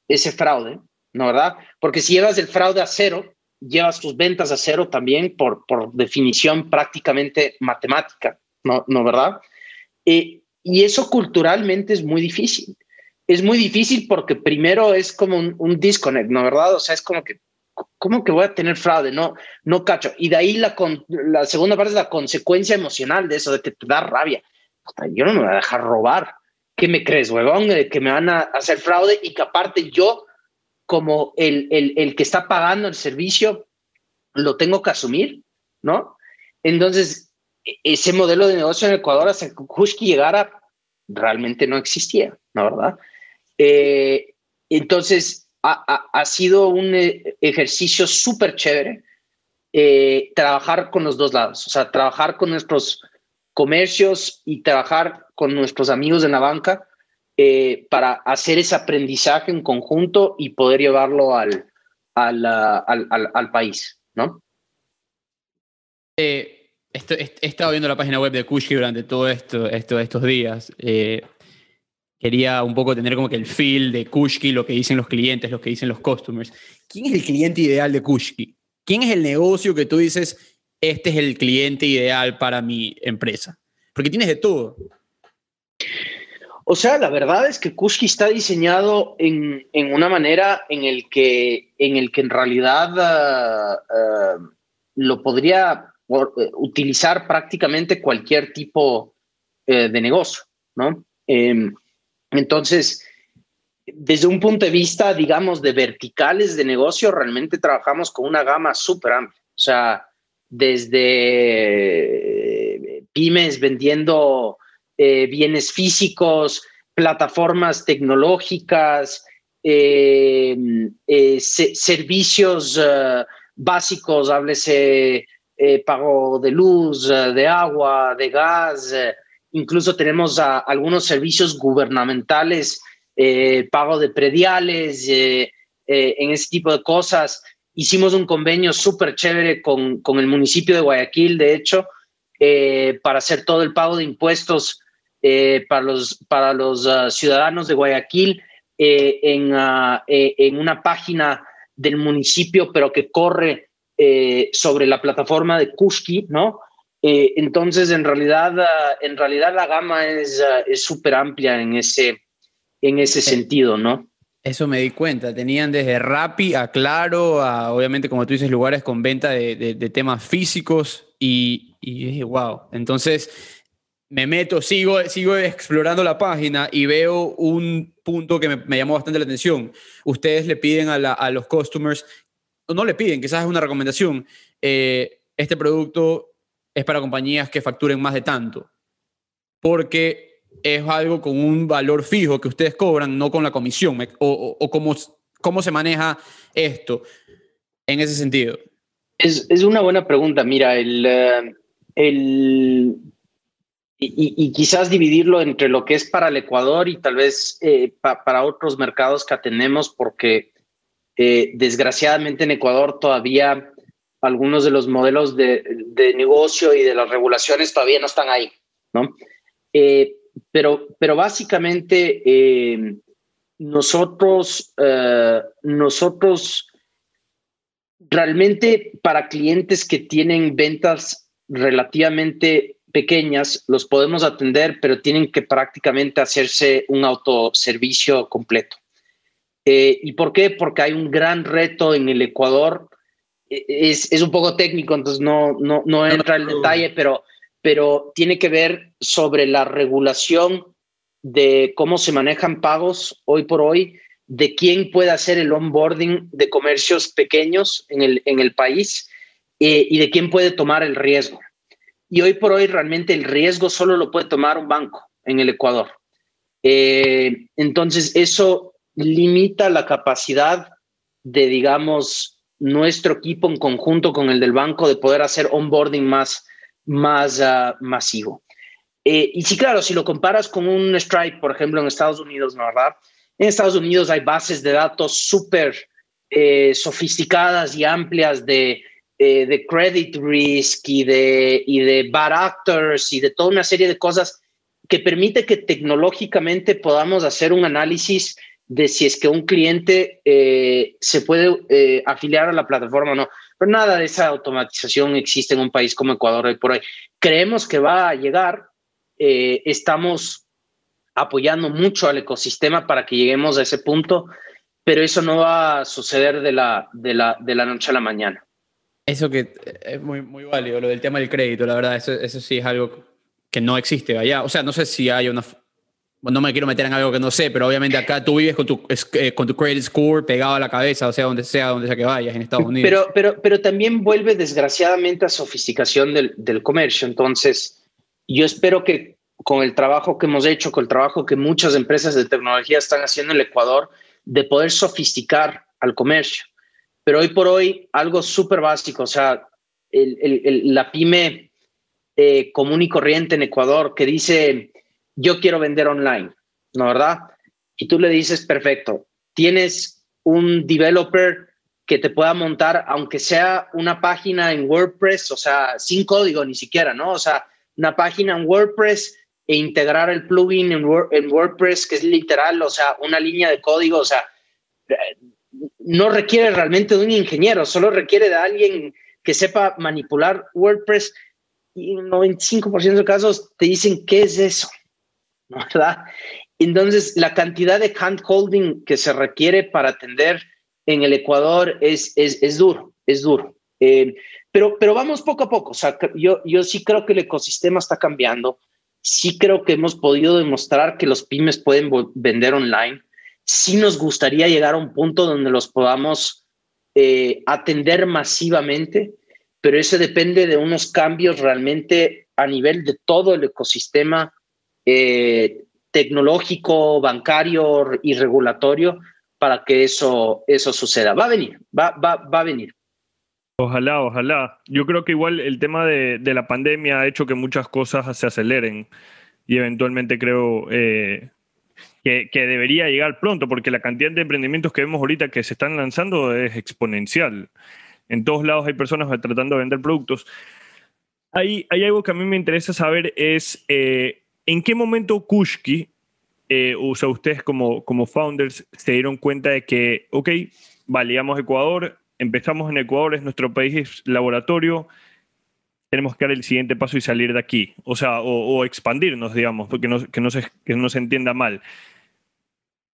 ese fraude, ¿no verdad? Porque si llevas el fraude a cero, llevas tus ventas a cero también por, por definición prácticamente matemática, ¿no, ¿no verdad? Eh, y eso culturalmente es muy difícil. Es muy difícil porque primero es como un, un disconnect, ¿no verdad? O sea, es como que ¿cómo que voy a tener fraude? No, no cacho. Y de ahí la, la segunda parte es la consecuencia emocional de eso, de que te da rabia. Yo no me voy a dejar robar. ¿Qué me crees, huevón? Que me van a hacer fraude y que aparte yo, como el, el, el que está pagando el servicio, lo tengo que asumir, ¿no? Entonces, e, ese modelo de negocio en Ecuador hasta que Kushki llegara realmente no existía, ¿no? ¿Verdad? Eh, entonces, ha, sido un eh, ejercicio súper chévere eh, trabajar con los dos lados, o sea, trabajar con nuestros comercios y trabajar con nuestros amigos en la banca eh, para hacer ese aprendizaje en conjunto y poder llevarlo al, al, al, país, ¿no? he estado viendo la página web de Kushki durante todos esto, esto, estos días quería un poco tener como que el feel de Kushki, lo que dicen los clientes, lo que dicen los customers. ¿Quién es el cliente ideal de Kushki? ¿Quién es el negocio que tú dices, este es el cliente ideal para mi empresa? Porque tienes de todo. O sea, la verdad es que Kushki está diseñado en, una manera en el que en, el que en realidad ah, ah, lo podría eh, utilizar prácticamente cualquier tipo eh, de negocio, ¿no? Em, entonces, desde un punto de vista, digamos, de verticales de negocio, realmente trabajamos con una gama súper amplia. O sea, desde eh, pymes vendiendo eh, bienes físicos, plataformas tecnológicas, eh, servicios básicos, háblese pago de luz, de agua, de gas, Incluso tenemos algunos servicios gubernamentales, eh, pago de prediales, eh, eh, en ese tipo de cosas. Hicimos un convenio súper chévere con, con, el municipio de Guayaquil, de hecho, para hacer todo el pago de impuestos para los, para los ah, ciudadanos de Guayaquil en, ah, en una página del municipio, pero que corre sobre la plataforma de Kushki, ¿no? Eh, entonces, en realidad, ah, en realidad la gama es súper amplia en ese, en ese sentido, ¿no? Eso me di cuenta. Tenían desde Rappi a Claro, a obviamente, como tú dices, lugares con venta de, de, temas físicos y, y wow. Entonces, me meto, sigo, sigo explorando la página y veo un punto que me, me llamó bastante la atención. Ustedes le piden a, los customers, no le piden, quizás es una recomendación, eh, este producto es para compañías que facturen más de tanto, porque es algo con un valor fijo que ustedes cobran, no con la comisión, o, o, cómo, cómo se maneja esto en ese sentido. Es, es una buena pregunta. Mira, el, eh, el y, quizás dividirlo entre lo que es para el Ecuador y tal vez eh, para otros mercados que atendemos, porque eh, desgraciadamente en Ecuador todavía algunos de los modelos de, negocio y de las regulaciones todavía no están ahí, ¿no? Eh, pero, pero básicamente nosotros, nosotros realmente para clientes que tienen ventas relativamente pequeñas, los podemos atender, pero tienen que prácticamente hacerse un autoservicio completo. ¿Y por qué? Porque hay un gran reto en el Ecuador. E, es, es un poco técnico, entonces no, no, no entra en detalle, pero, pero tiene que ver sobre la regulación de cómo se manejan pagos hoy por hoy, de quién puede hacer el onboarding de comercios pequeños en el, en el país eh, y de quién puede tomar el riesgo. Y hoy por hoy realmente el riesgo solo lo puede tomar un banco en el Ecuador. Eh, entonces eso limita la capacidad de, digamos, nuestro equipo en conjunto con el del banco de poder hacer onboarding más, más ah, masivo. Eh, y sí, claro, si lo comparas con un Stripe, por ejemplo, en Estados Unidos, ¿no verdad? En Estados Unidos hay bases de datos súper eh, sofisticadas y amplias de, eh, de credit risk y de, y de bad actors y de toda una serie de cosas que permite que tecnológicamente podamos hacer un análisis de si es que un cliente se puede afiliar a la plataforma o no. Pero nada de esa automatización existe en un país como Ecuador hoy por hoy. Creemos que va a llegar, eh, estamos apoyando mucho al ecosistema para que lleguemos a ese punto, pero eso no va a suceder de la, de la, de la noche a la mañana. Eso que es muy, muy válido, lo del tema del crédito, la verdad, eso, eso sí es algo que no existe allá. O sea, no sé si hay una... No me quiero meter en algo que no sé, pero obviamente acá tú vives con tu, eh, con tu credit score pegado a la cabeza, o sea, donde sea, donde sea que vayas, en Estados Unidos. Pero, pero, pero también vuelve desgraciadamente a sofisticación del, del comercio. Entonces, yo espero que con el trabajo que hemos hecho, con el trabajo que muchas empresas de tecnología están haciendo en el Ecuador, de poder sofisticar al comercio. Pero hoy por hoy, algo súper básico, o sea, la pyme eh, común y corriente en Ecuador que dice, yo quiero vender online, ¿no verdad? Y tú le dices, perfecto, tienes un developer que te pueda montar, aunque sea una página en WordPress, o sea, sin código ni siquiera, ¿no? O sea, una página en WordPress e integrar el plugin en, WordPress, que es literal, o sea, una línea de código, o sea, no requiere realmente de un ingeniero, solo requiere de alguien que sepa manipular WordPress y en 95% de casos te dicen, ¿qué es eso? ¿Verdad? Entonces, la cantidad de hand-holding que se requiere para atender en el Ecuador es, es, es duro, es duro. Eh, pero, pero vamos poco a poco. O sea, yo, yo sí creo que el ecosistema está cambiando. Sí creo que hemos podido demostrar que los pymes pueden vender online. Sí nos gustaría llegar a un punto donde los podamos eh, atender masivamente, pero eso depende de unos cambios realmente a nivel de todo el ecosistema eh, tecnológico, bancario y regulatorio para que eso, eso suceda. Va a venir, va, va, va a venir. Ojalá, ojalá. Yo creo que igual el tema de, la pandemia ha hecho que muchas cosas se aceleren y eventualmente creo eh, que, debería llegar pronto porque la cantidad de emprendimientos que vemos ahorita que se están lanzando es exponencial. En todos lados hay personas tratando de vender productos. Hay, hay algo que a mí me interesa saber es eh, en qué momento Kushki, eh, o sea, ustedes como, como founders se dieron cuenta de que, ok, valíamos Ecuador, empezamos en Ecuador, es nuestro país laboratorio, tenemos que dar el siguiente paso y salir de aquí, o sea, o, expandirnos, digamos, porque no, que, no se, que no se entienda mal.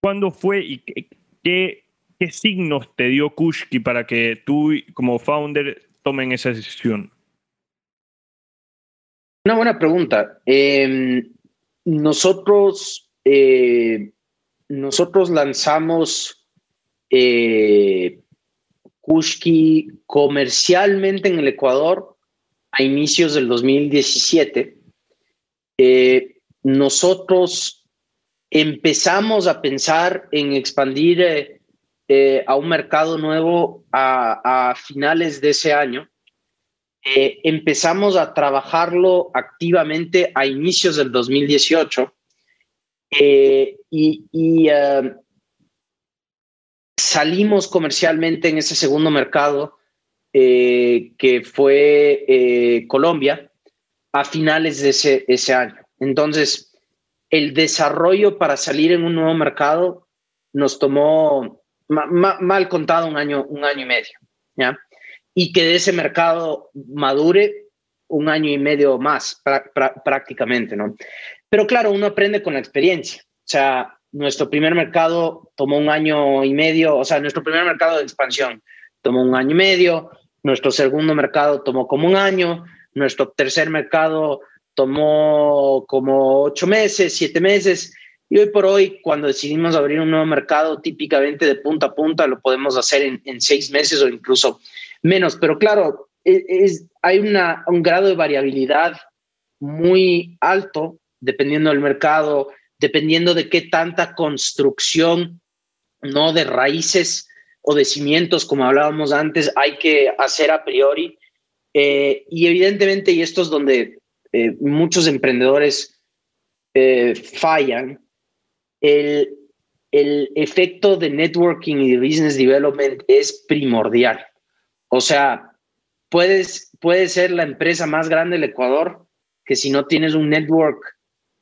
¿Cuándo fue y qué, qué signos te dio Kushki para que tú como founder tomen esa decisión? Una buena pregunta. Em, nosotros, eh, nosotros lanzamos eh, Kushki comercialmente en el Ecuador a inicios del 2017. Eh, nosotros empezamos a pensar en expandir eh, eh, a un mercado nuevo a, finales de ese año. empezamos a trabajarlo activamente a inicios del 2018 y, salimos comercialmente en ese segundo mercado, eh, que fue eh, Colombia, a finales de ese año. Entonces, el desarrollo para salir en un nuevo mercado nos tomó mal contado un año, un año y medio, ¿ya? Y que de ese mercado madure un año y medio más prácticamente, ¿no? Pero claro, uno aprende con la experiencia. O sea, nuestro primer mercado tomó un año y medio, o sea, nuestro primer mercado de expansión tomó un año y medio, nuestro segundo mercado tomó como un año, nuestro tercer mercado tomó como ocho meses, siete meses. Y hoy por hoy, cuando decidimos abrir un nuevo mercado, típicamente de punta a punta, lo podemos hacer en, seis meses o incluso menos. Pero claro, e, es, hay una, un grado de variabilidad muy alto dependiendo del mercado, dependiendo de qué tanta construcción no de raíces o de cimientos, como hablábamos antes, hay que hacer a priori. Eh, y evidentemente, y esto es donde eh, muchos emprendedores eh, fallan, el, el efecto de networking y de business development es primordial. O sea, puedes, puede ser la empresa más grande del Ecuador, que si no tienes un network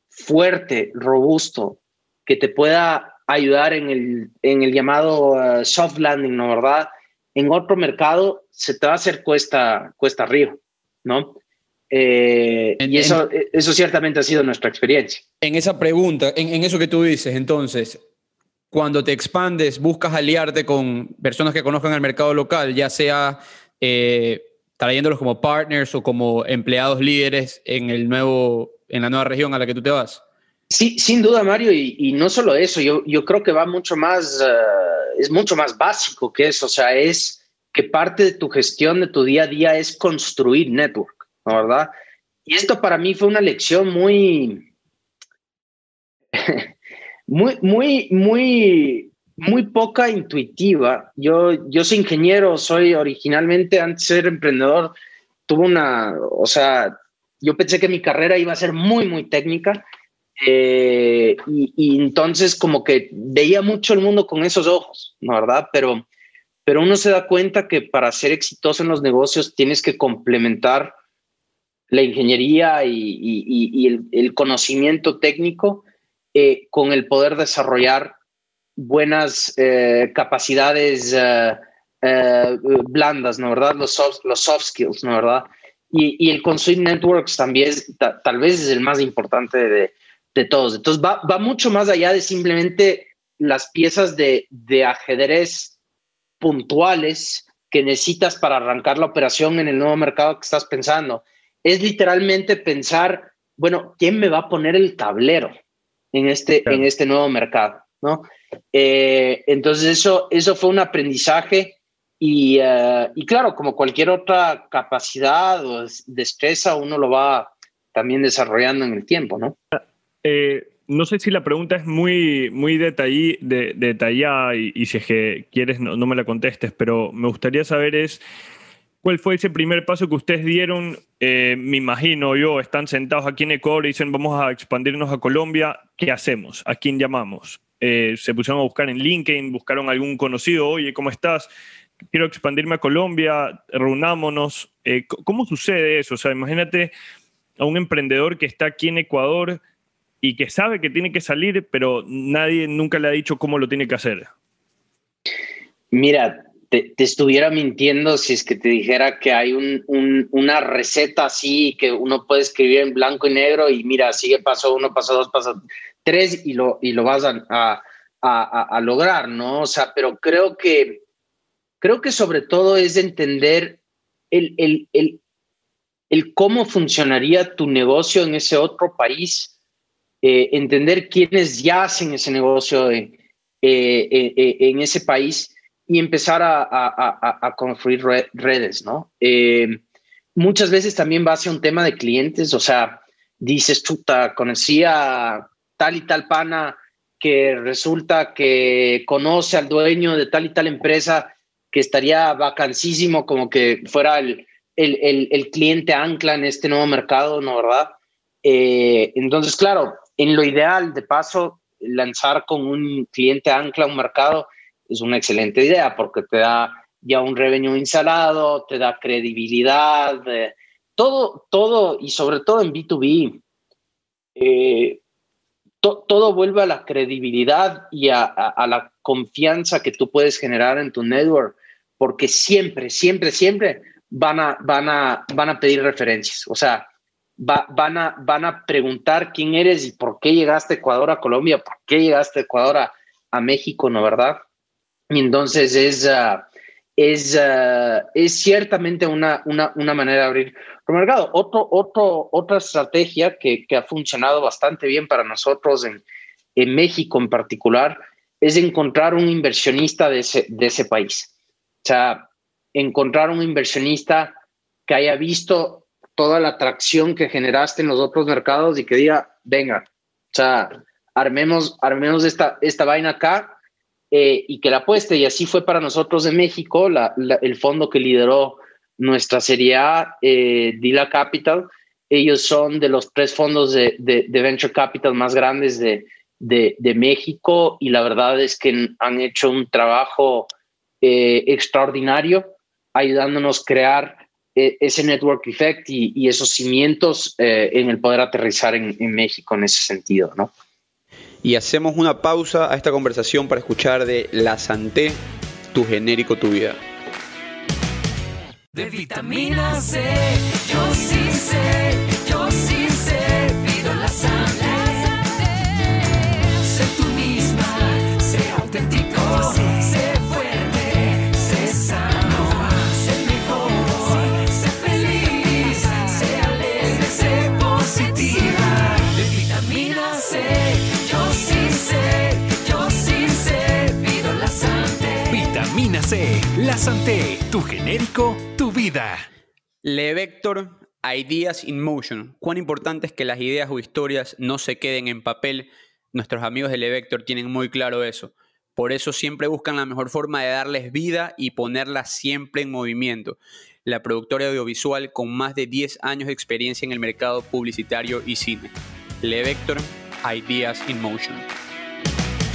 fuerte, robusto, que te pueda ayudar en el, en el llamado uh, soft landing, ¿no? ¿Verdad? En otro mercado se te va a hacer cuesta, cuesta arriba, ¿no? Eh, y eso, eso ciertamente ha sido nuestra experiencia. En esa pregunta, en, en, eso que tú dices, entonces, cuando te expandes, buscas aliarte con personas que conozcan el mercado local, ya sea eh, trayéndolos como partners o como empleados líderes en, el nuevo, en la nueva región a la que tú te vas. Sí, sin duda, Mario, y, no solo eso, yo, yo creo que va mucho más, uh, es mucho más básico que eso, o sea, es que parte de tu gestión de tu día a día es construir network. ¿Verdad? Y esto para mí fue una lección muy, muy, muy, muy, muy poca intuitiva. Yo, yo soy ingeniero, soy originalmente, antes de ser emprendedor, tuve una, o sea, yo pensé que mi carrera iba a ser muy, muy técnica. Eh, y, y, entonces como que veía mucho el mundo con esos ojos, ¿no verdad? Pero, pero uno se da cuenta que para ser exitoso en los negocios tienes que complementar la ingeniería y, el, conocimiento técnico eh, con el poder desarrollar buenas eh, capacidades eh, blandas, ¿no verdad? Los soft, los soft skills, ¿no verdad? Y, el construir networks también tal vez es el más importante de, de todos. Entonces va, va, mucho más allá de simplemente las piezas de, de ajedrez puntuales que necesitas para arrancar la operación en el nuevo mercado que estás pensando es literalmente pensar, bueno, ¿quién me va a poner el tablero en este, en este nuevo mercado? ¿no? Eh, entonces eso, eso fue un aprendizaje y, eh, y, claro, como cualquier otra capacidad o destreza, uno lo va también desarrollando en el tiempo, ¿no? Eh, no sé si la pregunta es muy, muy detallí, de, detallada y, si es que quieres no, no me la contestes, pero me gustaría saber es ¿Cuál fue ese primer paso que ustedes dieron? Eh, me imagino yo, están sentados aquí en Ecuador y dicen vamos a expandirnos a Colombia, ¿qué hacemos? ¿A quién llamamos? Eh, se pusieron a buscar en LinkedIn, buscaron algún conocido, oye, ¿cómo estás? Quiero expandirme a Colombia, reunámonos. Eh, ¿Cómo sucede eso? O sea, imagínate a un emprendedor que está aquí en Ecuador y que sabe que tiene que salir, pero nadie nunca le ha dicho cómo lo tiene que hacer. Mira, te, estuviera mintiendo si es que te dijera que hay un, una receta así que uno puede escribir en blanco y negro y mira, sigue paso uno, paso dos, paso tres y lo, y lo vas a, a, lograr, ¿no? O sea, pero creo que, creo que sobre todo es entender el, el, el, el cómo funcionaría tu negocio en ese otro país, eh, entender quiénes ya hacen ese negocio eh, eh, en ese país y empezar a, construir redes, ¿no? Eh, muchas veces también va hacia un tema de clientes, o sea, dices, chuta, conocí a tal y tal pana que resulta que conoce al dueño de tal y tal empresa que estaría vacancísimo como que fuera el, el, cliente ancla en este nuevo mercado, ¿no? ¿Verdad? Eh, entonces, claro, en lo ideal, de paso, lanzar con un cliente ancla un mercado es una excelente idea porque te da ya un revenue instalado, te da credibilidad, eh, todo, todo, y sobre todo en B2B, eh, todo vuelve a la credibilidad y a, a, la confianza que tú puedes generar en tu network, porque siempre, siempre, siempre van a, van a, van a pedir referencias. O sea, van, a, van a preguntar quién eres y por qué llegaste a Ecuador, a Colombia, por qué llegaste a Ecuador, a, México, ¿no verdad? Y entonces es, ah, es, ah, es ciertamente una, una, una, manera de abrir el mercado. Otro, otro, otra estrategia que, que, ha funcionado bastante bien para nosotros en, en México en particular es encontrar un inversionista de ese, de ese país. O sea, encontrar un inversionista que haya visto toda la atracción que generaste en los otros mercados y que diga, venga, o sea, armemos, armemos esta, esta vaina acá eh, y que la apueste. Y así fue para nosotros en México, el fondo que lideró nuestra serie A, eh, Dila Capital. Ellos son de los tres fondos de, de, venture capital más grandes de, de, México y la verdad es que han hecho un trabajo eh, extraordinario ayudándonos a crear eh, ese network effect y, esos cimientos eh, en el poder aterrizar en, México en ese sentido, ¿no? Y hacemos una pausa a esta conversación para escuchar de La Santé, tu genérico, tu vida. De vitamina C, yo sí sé, yo sí la Santé, tu genérico, tu vida. Le Vector Ideas in Motion. Cuán importante es que las ideas o historias no se queden en papel Nuestros amigos de Levector tienen muy claro eso. Por eso siempre buscan la mejor forma de darles vida y ponerlas siempre en movimiento. La productora audiovisual con más de 10 años de experiencia en el mercado publicitario y cine. Levector, Ideas in Motion.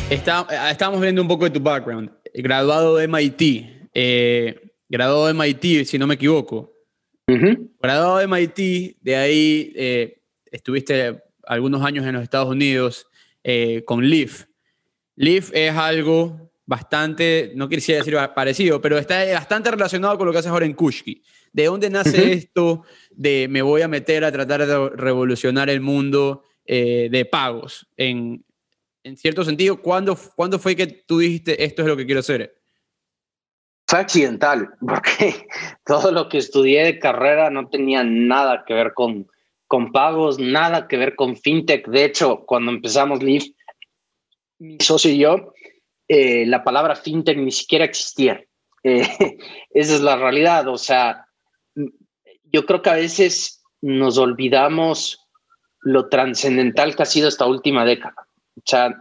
Está, eh, estábamos viendo un poco de tu background. Graduado de MIT. Eh, graduado de MIT, si no me equivoco. Graduado de MIT, de ahí eh, estuviste algunos años en los Estados Unidos. Eh, con Leaf. Leaf es algo bastante, no quisiera decir parecido, pero está bastante relacionado con lo que haces ahora en Kushki. ¿De dónde nace esto de me voy a meter a tratar de revolucionar el mundo eh, de pagos? En, en cierto sentido, ¿cuándo, ¿cuándo fue que tú dijiste esto es lo que quiero hacer? Fue accidental, porque todo lo que estudié de carrera no tenía nada que ver con, con pagos, nada que ver con fintech. De hecho, cuando empezamos Leaf, mi socio y yo, eh, la palabra fintech ni siquiera existía. Eh, esa es la realidad. O sea, yo creo que a veces nos olvidamos lo trascendental que ha sido esta última década. O sea,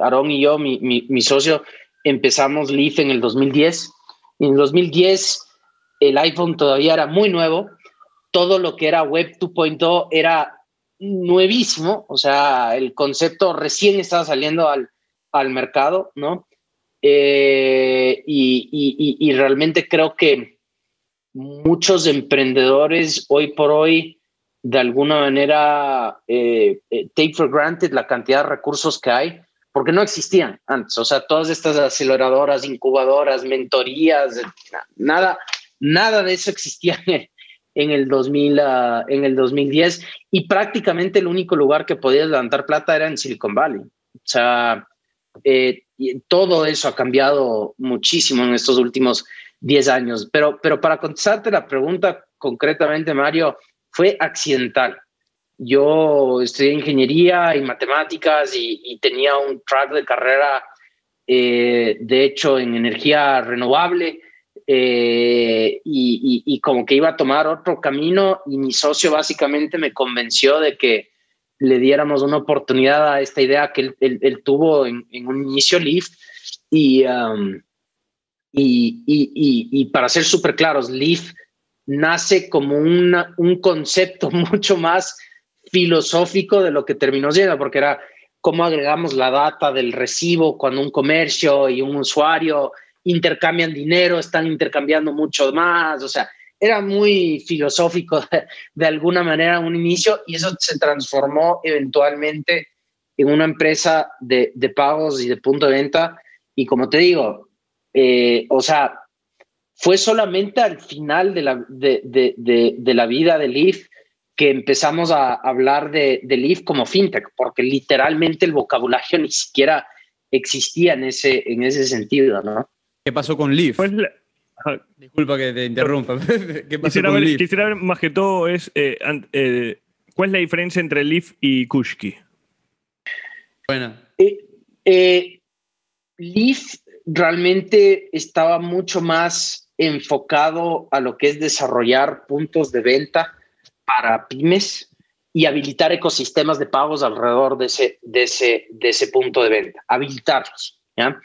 Aarón y yo, mi, mi, mi socio, empezamos Leaf en el 2010. En el 2010 el iPhone todavía era muy nuevo. Todo lo que era Web 2.0 era nuevísimo, o sea, el concepto recién estaba saliendo al, al mercado, ¿no? Eh, y, realmente creo que muchos emprendedores hoy por hoy, de alguna manera, eh, eh, take for granted la cantidad de recursos que hay, porque no existían antes. O sea, todas estas aceleradoras, incubadoras, mentorías, nada, nada de eso existía en el, 2000, ah, 2010 y prácticamente el único lugar que podías levantar plata era en Silicon Valley. O sea, eh, todo eso ha cambiado muchísimo en estos últimos 10 años. Pero, pero para contestarte la pregunta concretamente, Mario, fue accidental. Yo estudié ingeniería y matemáticas y, tenía un track de carrera, eh, de hecho, en energía renovable eh, y, como que iba a tomar otro camino y mi socio básicamente me convenció de que le diéramos una oportunidad a esta idea que él, tuvo en, un inicio Leaf um, y, y, para ser súper claros, Leaf nace como una, un concepto mucho más filosófico de lo que terminó siendo, porque era cómo agregamos la data del recibo cuando un comercio y un usuario intercambian dinero, están intercambiando mucho más, o sea, era muy filosófico de, alguna manera un inicio y eso se transformó eventualmente en una empresa de, pagos y de punto de venta. Y como te digo, eh, o sea, fue solamente al final de la, de, la vida de Leaf que empezamos a hablar de, de Leaf como fintech, porque literalmente el vocabulario ni siquiera existía en ese, en ese sentido, ¿no? ¿Qué pasó con Leaf? Pues la- ajá, Disculpa que te interrumpa. ¿Qué pasó quisiera, con ver, Leaf? quisiera ver más que todo es eh, an- eh, cuál es la diferencia entre Leaf y Kushki. Bueno, Eh, eh, Leaf realmente estaba mucho más enfocado a lo que es desarrollar puntos de venta para pymes y habilitar ecosistemas de pagos alrededor de ese, de ese, de ese punto de venta, habilitarlos. ¿ya?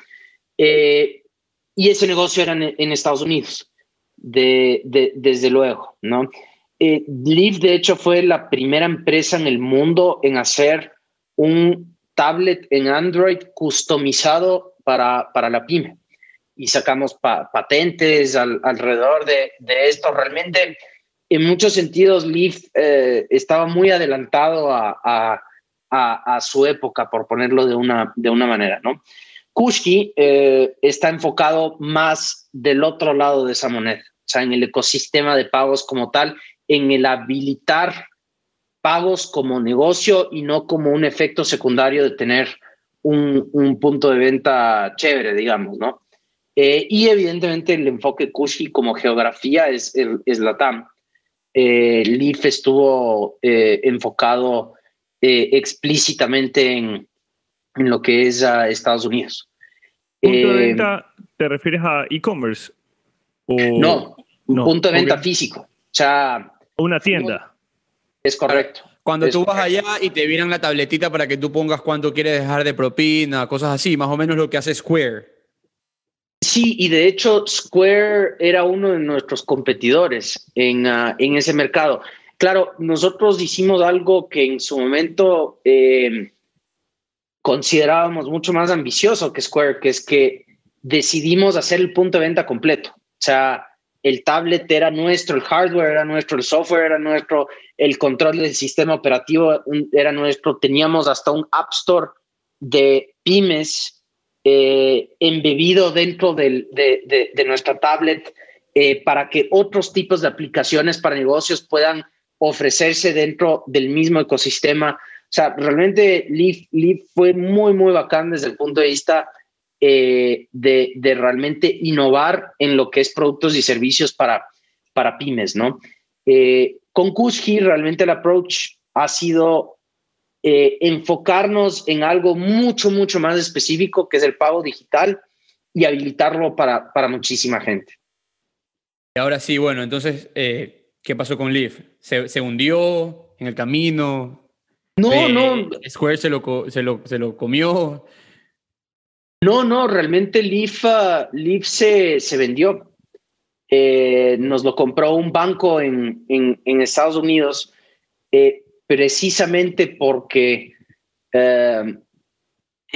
Eh, y ese negocio era en, Estados Unidos, de, de- desde luego. ¿no? Eh, Leaf, de hecho, fue la primera empresa en el mundo en hacer un tablet en Android customizado para, para la pyme. Y sacamos pa- patentes al- alrededor de, de esto. Realmente, en muchos sentidos, Leaf eh, estaba muy adelantado a, a- a- a su época, por ponerlo de una, de una manera, ¿no? Kushki eh, está enfocado más del otro lado de esa moneda, o sea, en el ecosistema de pagos como tal, en el habilitar pagos como negocio y no como un efecto secundario de tener un, un punto de venta chévere, digamos, ¿no? Eh, y evidentemente el enfoque Kushki como geografía es, es la TAM. Eh, Leaf estuvo eh, enfocado eh, explícitamente en, en lo que es Estados Unidos. ¿Punto de venta te refieres a e-commerce? O No, un no, punto de venta físico. O sea, una tienda? es correcto. cuando Es tú vas allá y te viran la tabletita para que tú pongas cuánto quieres dejar de propina, cosas así, más o menos lo que hace Square. Sí, y de hecho Square era uno de nuestros competidores en, ah, en ese mercado. Claro, nosotros hicimos algo que en su momento eh, considerábamos mucho más ambicioso que Square, que es que decidimos hacer el punto de venta completo. O sea, el tablet era nuestro, el hardware era nuestro, el software era nuestro, el control del sistema operativo era nuestro. Teníamos hasta un App Store de pymes eh, embebido dentro de, nuestra tablet eh, para que otros tipos de aplicaciones para negocios puedan ofrecerse dentro del mismo ecosistema. O sea, realmente Leaf, fue muy, muy bacán desde el punto de vista eh, de, realmente innovar en lo que es productos y servicios para, para pymes, ¿no? Con Kushki realmente el approach ha sido eh, enfocarnos en algo mucho, mucho más específico, que es el pago digital y habilitarlo para, para muchísima gente. Y ahora sí, bueno, entonces, eh, ¿qué pasó con Leaf? ¿Se, se hundió en el camino? No, Eh, no, Square se lo, se lo, se lo comió. no, no, realmente Leaf, ah, Leaf se, se vendió. Eh, nos lo compró un banco en, en, en Estados Unidos eh, precisamente porque eh,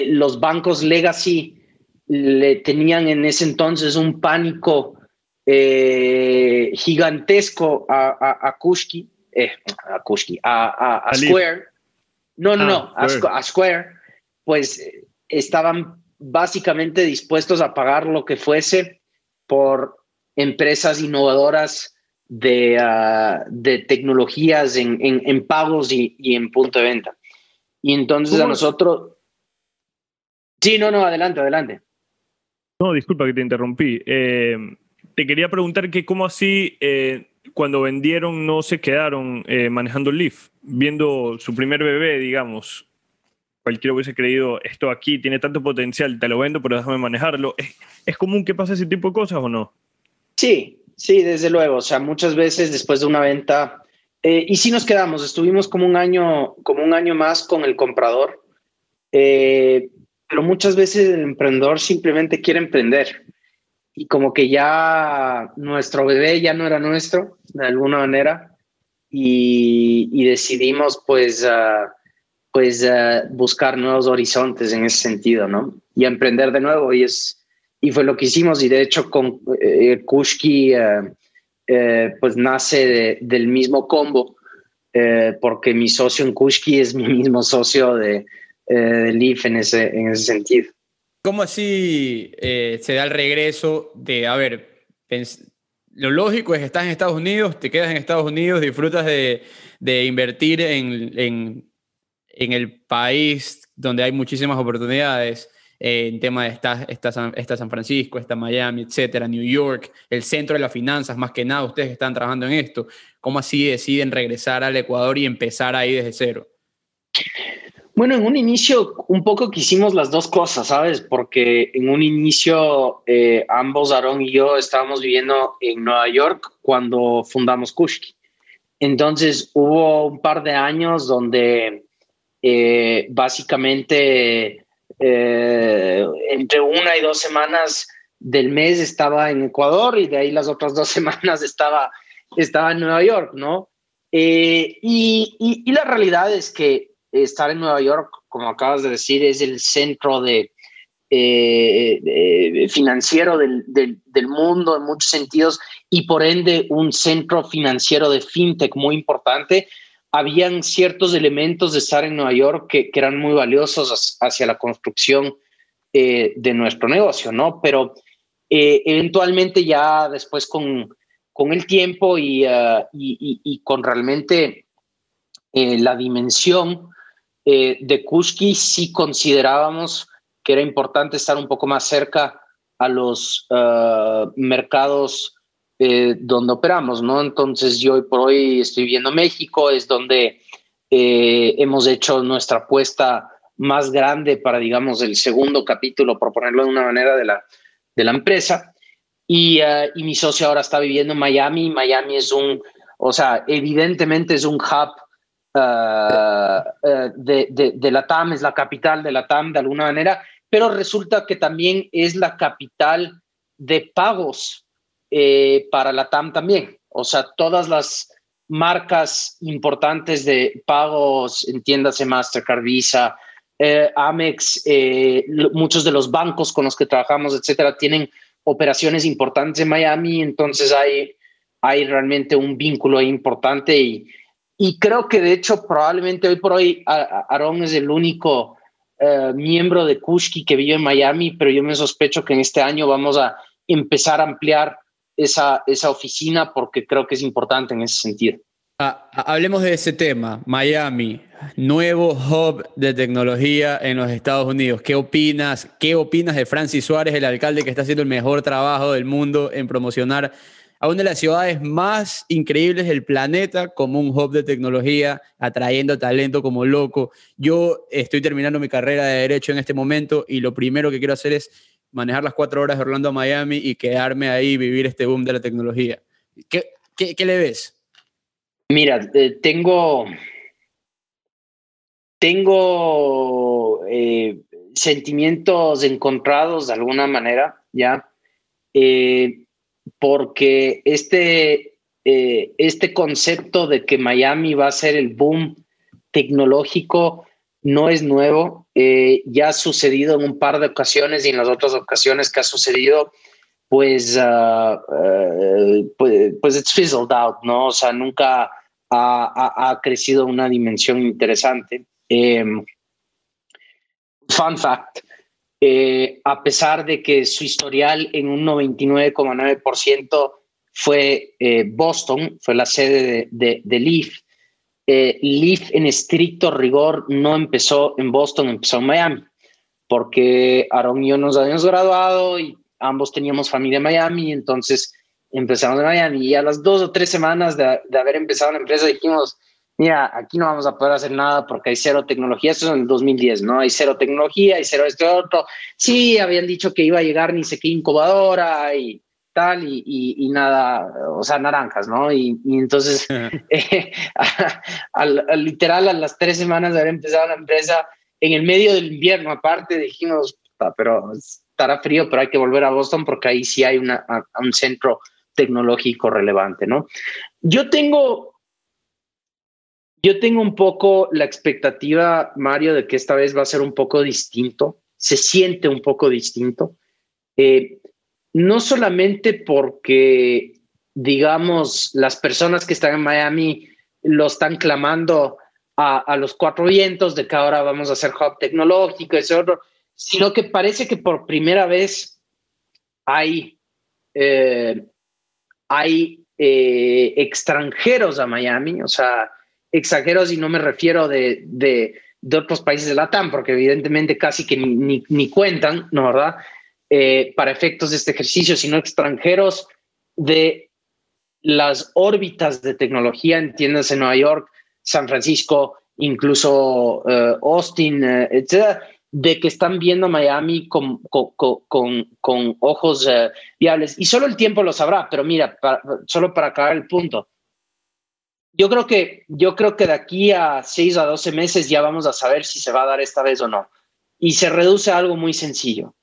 los bancos legacy le tenían en ese entonces un pánico eh, gigantesco a, a, a Kushki, eh, a Kushki, a. Square. No, no, Ah, no, a, Square. Squ- a Square, pues estaban básicamente dispuestos a pagar lo que fuese por empresas innovadoras de, ah, de tecnologías en, en- en pagos y, y en punto de venta. Y entonces a nosotros... Sí, no, no, adelante, adelante. No, disculpa que te interrumpí. Eh, te quería preguntar que cómo así eh, cuando vendieron no se quedaron eh, manejando Leaf, viendo su primer bebé, digamos. Cualquiera hubiese creído, esto aquí tiene tanto potencial, te lo vendo, pero déjame manejarlo. ¿Es, es común que pase ese tipo de cosas o no? Sí, sí, desde luego. O sea, muchas veces después de una venta, eh, y sí nos quedamos, estuvimos como un año, como un año más con el comprador, eh, pero muchas veces el emprendedor simplemente quiere emprender y como que ya nuestro bebé ya no era nuestro de alguna manera y, decidimos pues, ah, pues ah, buscar nuevos horizontes en ese sentido, ¿no? Y emprender de nuevo y es y fue lo que hicimos y de hecho con eh, Kushki eh, eh, pues nace de- del mismo combo eh, porque mi socio en Kushki es mi mismo socio de, eh, de Leaf en ese, en ese sentido. ¿Cómo así se da el regreso de, a ver, lo lógico es que estás en Estados Unidos, te quedas en Estados Unidos, disfrutas de, de invertir en, en, en, el país donde hay muchísimas oportunidades, eh, en tema de esta, esta, San, San Francisco, esta Miami, etcétera, New York, el centro de las finanzas, más que nada, ustedes están trabajando en esto. ¿Cómo así deciden regresar al Ecuador y empezar ahí desde cero? Bueno, en un inicio un poco quisimos las dos cosas, ¿sabes? Porque en un inicio eh, ambos, Aaron y yo, estábamos viviendo en Nueva York cuando fundamos Kushki. Entonces hubo un par de años donde eh, básicamente eh, entre una y dos semanas del mes estaba en Ecuador y de ahí las otras dos semanas estaba, estaba en Nueva York, ¿no? Eh, y, y, y la realidad es que estar en Nueva York, como acabas de decir, es el centro de, eh, financiero del, del, del, mundo en muchos sentidos y por ende un centro financiero de fintech muy importante. Habían ciertos elementos de estar en Nueva York que, eran muy valiosos hacia la construcción eh, de nuestro negocio, ¿no? Pero eh, eventualmente ya después con, con el tiempo y, uh, y, con realmente eh, la dimensión de Kushki sí considerábamos que era importante estar un poco más cerca a los uh, mercados eh, donde operamos, ¿no? Entonces yo hoy por hoy estoy viendo México, es donde eh, hemos hecho nuestra apuesta más grande para, digamos, el segundo capítulo, por ponerlo de una manera, de la, de la empresa. Y, uh, y mi socio ahora está viviendo en Miami. Miami es un, o sea, evidentemente es un hub Uh, uh, de, de, de, la TAM, es la capital de la TAM de alguna manera, pero resulta que también es la capital de pagos eh, para la TAM también. O sea, todas las marcas importantes de pagos, entiéndase Mastercard, Visa, eh, Amex, eh, muchos de los bancos con los que trabajamos, etcétera, tienen operaciones importantes en Miami, entonces hay, hay realmente un vínculo importante y, y creo que de hecho probablemente hoy por hoy Aaron es el único uh, miembro de Kushki que vive en Miami, pero yo me sospecho que en este año vamos a empezar a ampliar esa, esa oficina porque creo que es importante en ese sentido. Ah, hablemos de ese tema, Miami, nuevo hub de tecnología en los Estados Unidos. ¿Qué opinas? ¿Qué opinas de Francis Suárez, el alcalde que está haciendo el mejor trabajo del mundo en promocionar a una de las ciudades más increíbles del planeta como un hub de tecnología, atrayendo talento como loco. Yo estoy terminando mi carrera de derecho en este momento y lo primero que quiero hacer es manejar las cuatro horas de Orlando a Miami y quedarme ahí vivir este boom de la tecnología. ¿Qué, qué, le ves? Mira, eh, tengo, tengo eh, sentimientos encontrados de alguna manera, ¿ya? Eh, porque este, este concepto de que Miami va a ser el boom tecnológico no es nuevo, eh, ya ha sucedido en un par de ocasiones y en las otras ocasiones que ha sucedido, pues, uh, uh, pues, pues, it's fizzled out, ¿no? O sea, nunca ha, crecido una dimensión interesante. Eh, fun fact, eh, a pesar de que su historial en un 99,9% fue eh, Boston, fue la sede de, de, de Leaf. Eh, Leaf en estricto rigor no empezó en Boston, empezó en Miami, porque Aaron y yo nos habíamos graduado y ambos teníamos familia en Miami, entonces empezamos en Miami y a las dos o tres semanas de, de haber empezado la empresa dijimos, mira, aquí no vamos a poder hacer nada porque hay cero tecnología, esto es en el 2010, ¿no? Hay cero tecnología, hay cero esto otro. Sí, habían dicho que iba a llegar ni sé qué incubadora y tal, y, y, y nada, o sea, naranjas, ¿no? Y, y entonces, eh, a, a, a, literal, a las tres semanas de haber empezado la empresa, en el medio del invierno, aparte, dijimos, pero estará frío, pero hay que volver a Boston porque ahí sí hay una, un centro tecnológico relevante, ¿no? Yo tengo yo tengo un poco la expectativa, Mario, de que esta vez va a ser un poco distinto. Se siente un poco distinto. Eh, no solamente porque, digamos, las personas que están en Miami lo están clamando a, los cuatro vientos de que ahora vamos a hacer hub tecnológico, ese sino que parece que por primera vez hay, eh, hay eh, extranjeros a Miami, o sea, extranjeros y no me refiero de, de, otros países de la TAM, porque evidentemente casi que ni, ni, ni cuentan, ¿no verdad? Eh, para efectos de este ejercicio, sino extranjeros de las órbitas de tecnología, entiendas en Nueva York, San Francisco, incluso uh, Austin, uh, etcétera, de que están viendo Miami con, con, con, con ojos uh, viables. Y solo el tiempo lo sabrá, pero mira, para, solo para acabar el punto. Yo creo, que, yo creo que de aquí a 6 a 12 meses ya vamos a saber si se va a dar esta vez o no. Y se reduce a algo muy sencillo.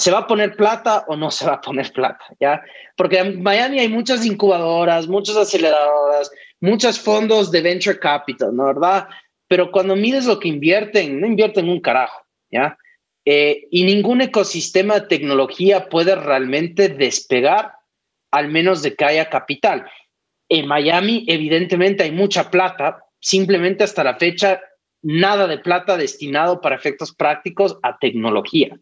¿Se va a poner plata o no se va a poner plata? ¿ya? Porque en Miami hay muchas incubadoras, muchas aceleradoras, muchos fondos de venture capital, ¿no verdad? Pero cuando mides lo que invierten, no invierten un carajo, ¿ya? Eh, y ningún ecosistema de tecnología puede realmente despegar, al menos de que haya capital. En Miami, evidentemente, hay mucha plata, simplemente hasta la fecha, nada de plata destinado para efectos prácticos a tecnología.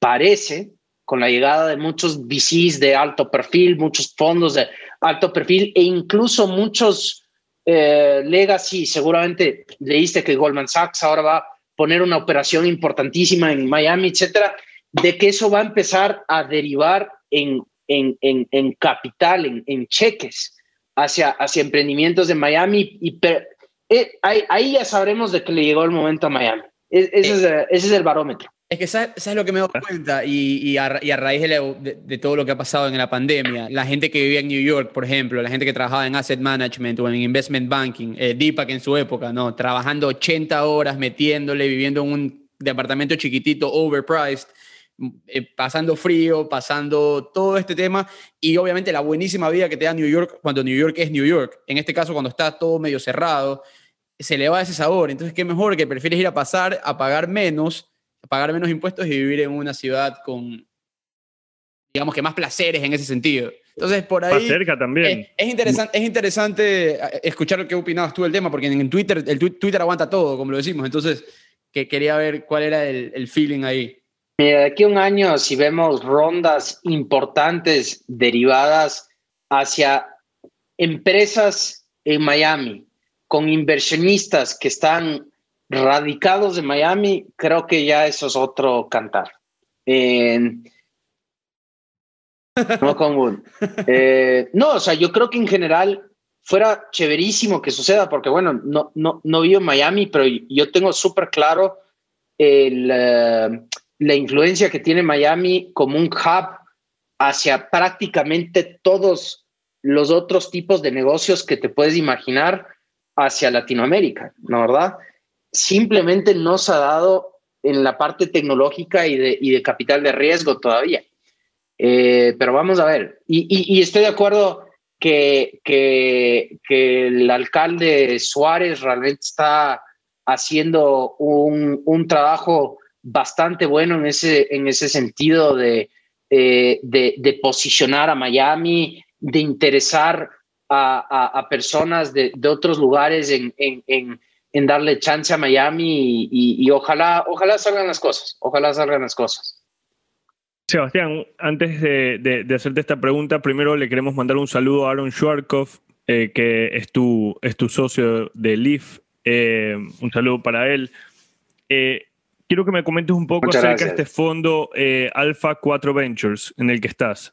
Parece, con la llegada de muchos VCs de alto perfil, muchos fondos de alto perfil e incluso muchos eh, legacy, seguramente leíste que Goldman Sachs ahora va a poner una operación importantísima en Miami, etcétera, de que eso va a empezar a derivar en, en, en, en capital, en, en, cheques hacia, hacia emprendimientos de Miami. Y per, eh, ahí, ahí, ya sabremos de que le llegó el momento a Miami. Es, ese, es, ese es el barómetro. Es que sabes, sabes, lo que me doy cuenta y, y, a, y a, raíz de, la, de, de, todo lo que ha pasado en la pandemia, la gente que vivía en New York, por ejemplo, la gente que trabajaba en asset management o en investment banking, eh, Deepak en su época, ¿no? Trabajando 80 horas, metiéndole, viviendo en un departamento chiquitito, overpriced, eh, pasando frío, pasando todo este tema y obviamente la buenísima vida que te da New York cuando New York es New York. En este caso, cuando está todo medio cerrado, se le va ese sabor. Entonces, ¿qué mejor que prefieres ir a pasar a pagar menos? Pagar menos impuestos y vivir en una ciudad con, digamos que más placeres en ese sentido. Entonces, por ahí... Más cerca también. Es, es, interesante, es interesante escuchar qué opinabas tú del tema, porque en Twitter, el Twitter aguanta todo, como lo decimos. Entonces, que quería ver cuál era el, el feeling ahí. Mira, de aquí a un año, si vemos rondas importantes derivadas hacia empresas en Miami, con inversionistas que están radicados de Miami, creo que ya eso es otro cantar. Eh, no con eh, no, o sea, yo creo que en general fuera chéverísimo que suceda, porque bueno, no, no, no vivo en Miami, pero yo tengo súper claro el, uh, la influencia que tiene Miami como un hub hacia prácticamente todos los otros tipos de negocios que te puedes imaginar hacia Latinoamérica, ¿no verdad? Simplemente no se ha dado en la parte tecnológica y de, y de capital de riesgo todavía. Eh, pero vamos a ver. Y, estoy de acuerdo que, que, el alcalde Suárez realmente está haciendo un, un trabajo bastante bueno en ese, en ese sentido de, eh, de, posicionar a Miami, de interesar a, a, personas de, de, otros lugares en en darle chance a Miami y, y, y, ojalá, ojalá salgan las cosas, ojalá salgan las cosas. Sebastián, antes de, de, de hacerte esta pregunta, primero le queremos mandar un saludo a Aaron Schwarkov, eh, que es tu, es tu socio de Leaf. Eh, un saludo para él. Eh, quiero que me comentes un poco Muchas acerca gracias. de este fondo Alpha 4 Ventures en el que estás.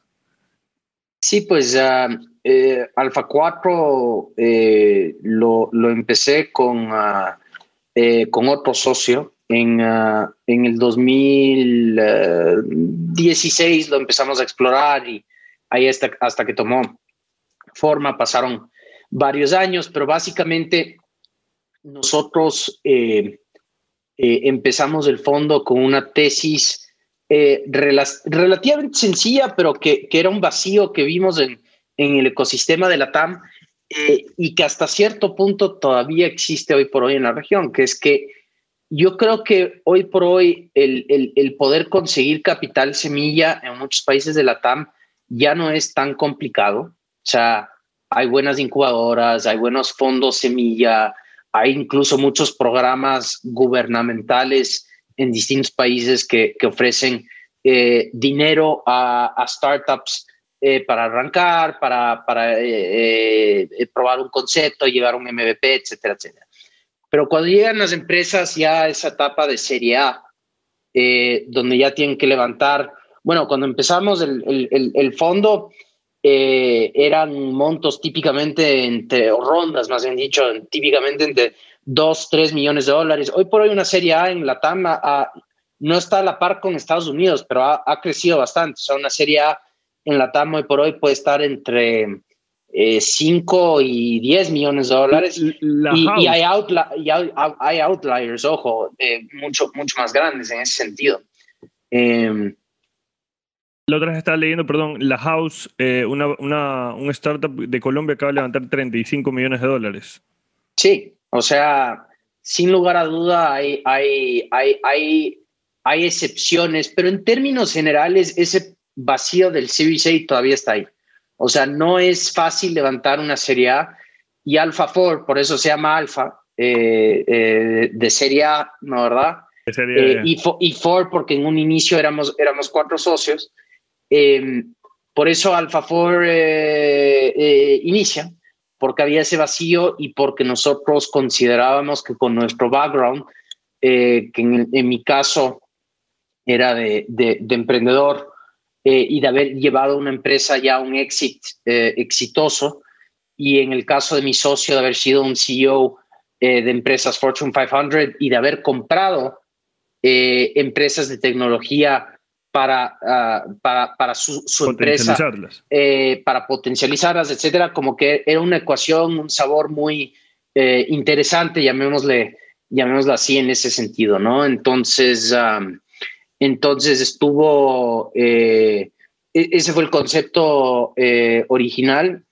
Sí, pues uh, eh, Alpha 4 eh, lo, lo, empecé con, uh, eh, con otro socio. En, uh, en el 2016 lo empezamos a explorar y ahí hasta, hasta que tomó forma pasaron varios años, pero básicamente nosotros eh, empezamos el fondo con una tesis eh, rel relativamente sencilla, pero que, que, era un vacío que vimos en, en el ecosistema de la TAM eh, y que hasta cierto punto todavía existe hoy por hoy en la región, que es que yo creo que hoy por hoy el, el, el poder conseguir capital semilla en muchos países de la TAM ya no es tan complicado. O sea, hay buenas incubadoras, hay buenos fondos semilla, hay incluso muchos programas gubernamentales en distintos países que, que ofrecen eh, dinero a, a, startups eh, para arrancar, para, para eh, eh, probar un concepto, llevar un MVP, etcétera, etcétera. Pero cuando llegan las empresas ya a esa etapa de serie A, eh, donde ya tienen que levantar, bueno, cuando empezamos el, el- el- el fondo, eh, eran montos típicamente entre, o rondas más bien dicho, típicamente entre 2, 3 millones de dólares. Hoy por hoy una serie A en la TAM no está a la par con Estados Unidos, pero ha, ha crecido bastante. O sea, una serie A en la TAM hoy por hoy puede estar entre 5 y 10 millones de dólares. La Y, hay, outli- y hay, hay outliers, ojo, eh, mucho, mucho más grandes en ese sentido. Eh, La otra vez estaba leyendo, perdón, La House, eh, una, una, un startup de Colombia acaba de levantar 35 millones de dólares. sí, o sea, sin lugar a duda hay, hay, hay, hay, hay excepciones, pero en términos generales ese vacío del A todavía está ahí. O sea, no es fácil levantar una serie A y Alpha 4, por eso se llama Alpha, eh, eh, de serie A, ¿no verdad? Que sería- Eh, y, y Ford, porque en un inicio éramos, éramos cuatro socios. Eh, por eso Alpha Ford eh, inicia, porque había ese vacío y porque nosotros considerábamos que con nuestro background, eh, que en, mi caso era de, de- de emprendedor eh, y de haber llevado una empresa ya a un exit eh, exitoso, y en el caso de mi socio de haber sido un CEO eh, de empresas Fortune 500 y de haber comprado empresas de tecnología para, ah, para, para su, su empresa, eh, para potencializarlas, etcétera, como que era una ecuación, un sabor muy eh, interesante, llamémosle, llamémoslo así en ese sentido, ¿no? Entonces, am, entonces estuvo, eh, e- ese fue el concepto eh, original.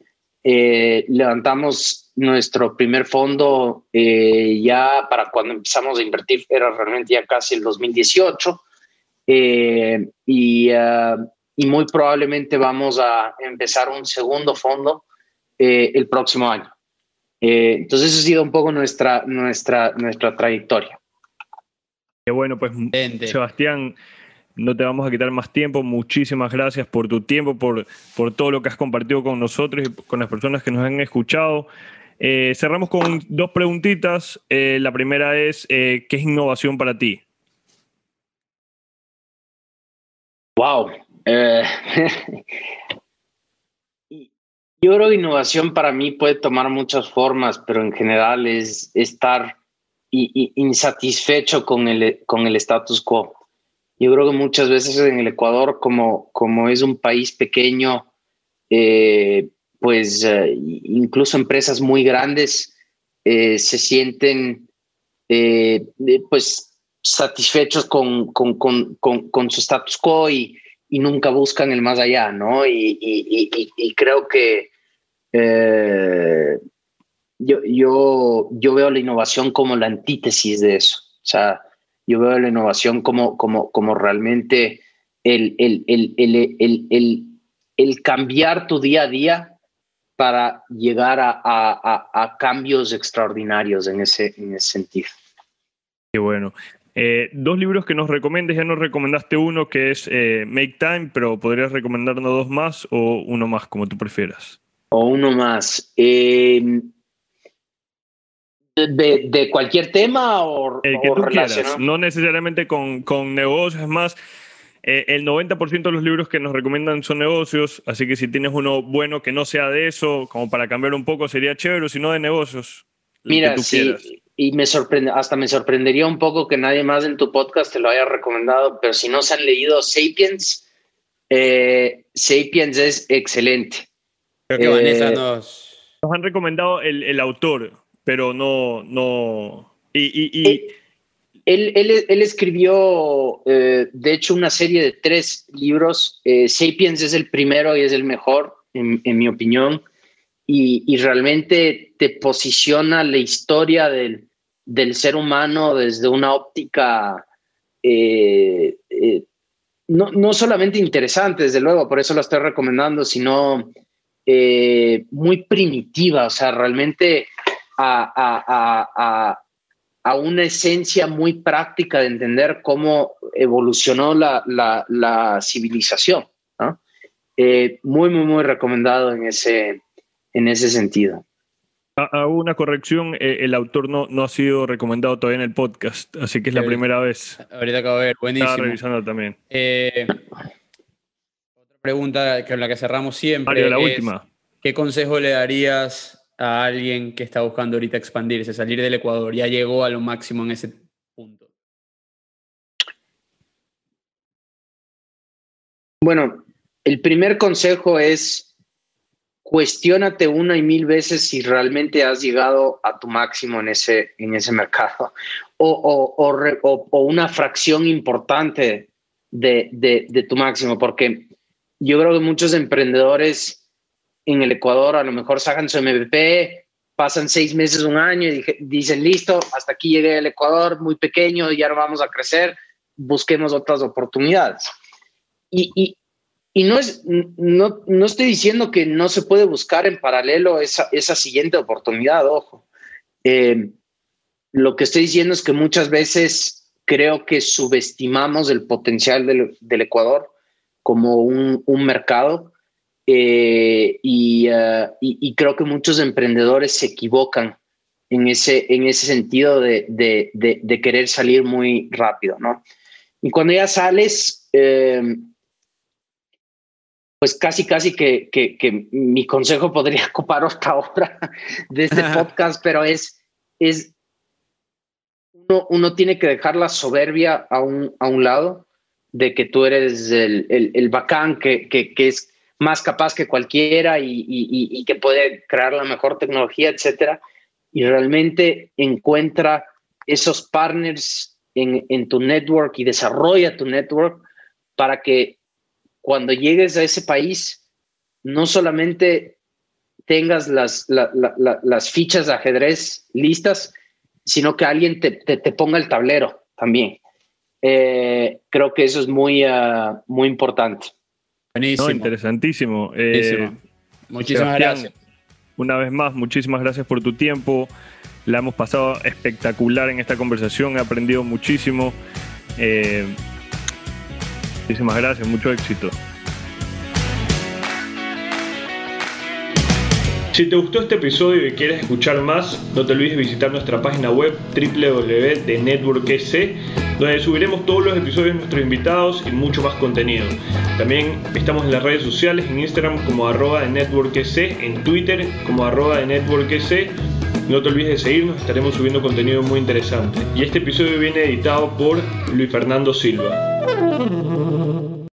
Levantamos nuestro primer fondo eh, ya para cuando empezamos a invertir, era realmente ya casi el 2018. Eh, y, ah, y muy probablemente vamos a empezar un segundo fondo eh, el próximo año. Eh, entonces, esa ha sido un poco nuestra, nuestra, nuestra trayectoria. Bueno, pues. Sebastián, no te vamos a quitar más tiempo. Muchísimas gracias por tu tiempo, por, por todo lo que has compartido con nosotros y con las personas que nos han escuchado. Eh, cerramos con dos preguntitas. Eh, la primera es, eh, ¿qué es innovación para ti? Wow. Eh, yo creo que innovación para mí puede tomar muchas formas, pero en general es estar insatisfecho con el, con el status quo. Yo creo que muchas veces en el Ecuador, como, como es un país pequeño, eh, pues eh, incluso empresas muy grandes se sienten pues satisfechos con, con, con, con, su status quo y, y nunca buscan el más allá, ¿no? Y, y, y, creo que eh, yo, yo, yo veo la innovación como la antítesis de eso. O sea, yo veo la innovación como, como, como realmente el, el, el, el cambiar tu día a día para llegar a, a, a, a cambios extraordinarios en ese, en ese sentido. Qué bueno. Eh, dos libros que nos recomiendes, ya nos recomendaste uno que es eh, Make Time, pero podrías recomendarnos dos más o uno más, como tú prefieras. O uno más. Eh, de, de, cualquier tema o, El que o tú quieras, relacionado? no necesariamente con, con negocios, es más, eh, el 90% de los libros que nos recomiendan son negocios, así que si tienes uno bueno que no sea de eso, como para cambiar un poco, sería chévere, si no de negocios. Mira, quieras. Y me sorprende, hasta me sorprendería un poco que nadie más en tu podcast te lo haya recomendado, pero si no se han leído Sapiens, eh, Sapiens es excelente. Creo que Eh, Vanessa nos... Nos han recomendado el, el autor, pero no, no. Y, y, y- Eh, Él, él, él escribió, eh, de hecho, una serie de tres libros. Eh, Sapiens es el primero y es el mejor, en, en mi opinión, y, y realmente te posiciona la historia del, del ser humano desde una óptica eh, eh, no, no solamente interesante, desde luego, por eso lo estoy recomendando, sino eh, muy primitiva, o sea, realmente a, a, a, a, una esencia muy práctica de entender cómo evolucionó la, la, la civilización. muy, muy, muy recomendado en ese, en ese sentido. Ha- Hago una corrección, eh, el autor no, no ha sido recomendado todavía en el podcast, así que es la primera vez. Ahorita acabo de ver, Estaba buenísimo. revisando también. Eh, otra pregunta con la que cerramos siempre. Mario, la es, última. ¿Qué consejo le darías a alguien que está buscando ahorita expandirse, salir del Ecuador? Ya llegó a lo máximo en ese punto. Bueno, el primer consejo es cuestiónate una y mil veces si realmente has llegado a tu máximo en ese, en ese mercado o, o- o re- o- una fracción importante de, de- de tu máximo, porque yo creo que muchos emprendedores en el Ecuador a lo mejor sacan su MVP, pasan seis meses, un año y dicen, listo, hasta aquí llegué al Ecuador, muy pequeño, ya no vamos a crecer, busquemos otras oportunidades. Y, y- y no, es, no, no estoy diciendo que no se puede buscar en paralelo esa, esa siguiente oportunidad, ojo. Eh, lo que estoy diciendo es que muchas veces creo que subestimamos el potencial del, Ecuador como un, un mercado eh, y, uh, y, y, creo que muchos emprendedores se equivocan en ese, en ese sentido de, de, de, de querer salir muy rápido, ¿no? Y cuando ya sales, eh, pues casi, casi que, que, que, mi consejo podría ocupar otra hora de este podcast, pero es, es uno, uno, tiene que dejar la soberbia a un, a un lado de que tú eres el, el, el bacán que, que, que, es más capaz que cualquiera y, y, y, que puede crear la mejor tecnología, etcétera. Y realmente encuentra esos partners en, en tu network y desarrolla tu network para que cuando llegues a ese país, no solamente tengas las, la, la, la, las fichas de ajedrez listas, sino que alguien te, te, te ponga el tablero también. Eh, creo que eso es muy, uh, muy importante. Buenísimo. No, interesantísimo. Eh, Muchísimas Sebastián, gracias. Una vez más, muchísimas gracias por tu tiempo. La hemos pasado espectacular en esta conversación. He aprendido muchísimo. Eh, muchísimas gracias. Mucho éxito. Si te gustó este episodio y quieres escuchar más, no te olvides visitar nuestra página web www.networkec, donde subiremos todos los episodios de nuestros invitados y mucho más contenido. También estamos en las redes sociales, en Instagram como arroba de networkec, en Twitter como arroba de. No te olvides de seguirnos, estaremos subiendo contenido muy interesante. Y este episodio viene editado por Luis Fernando Silva.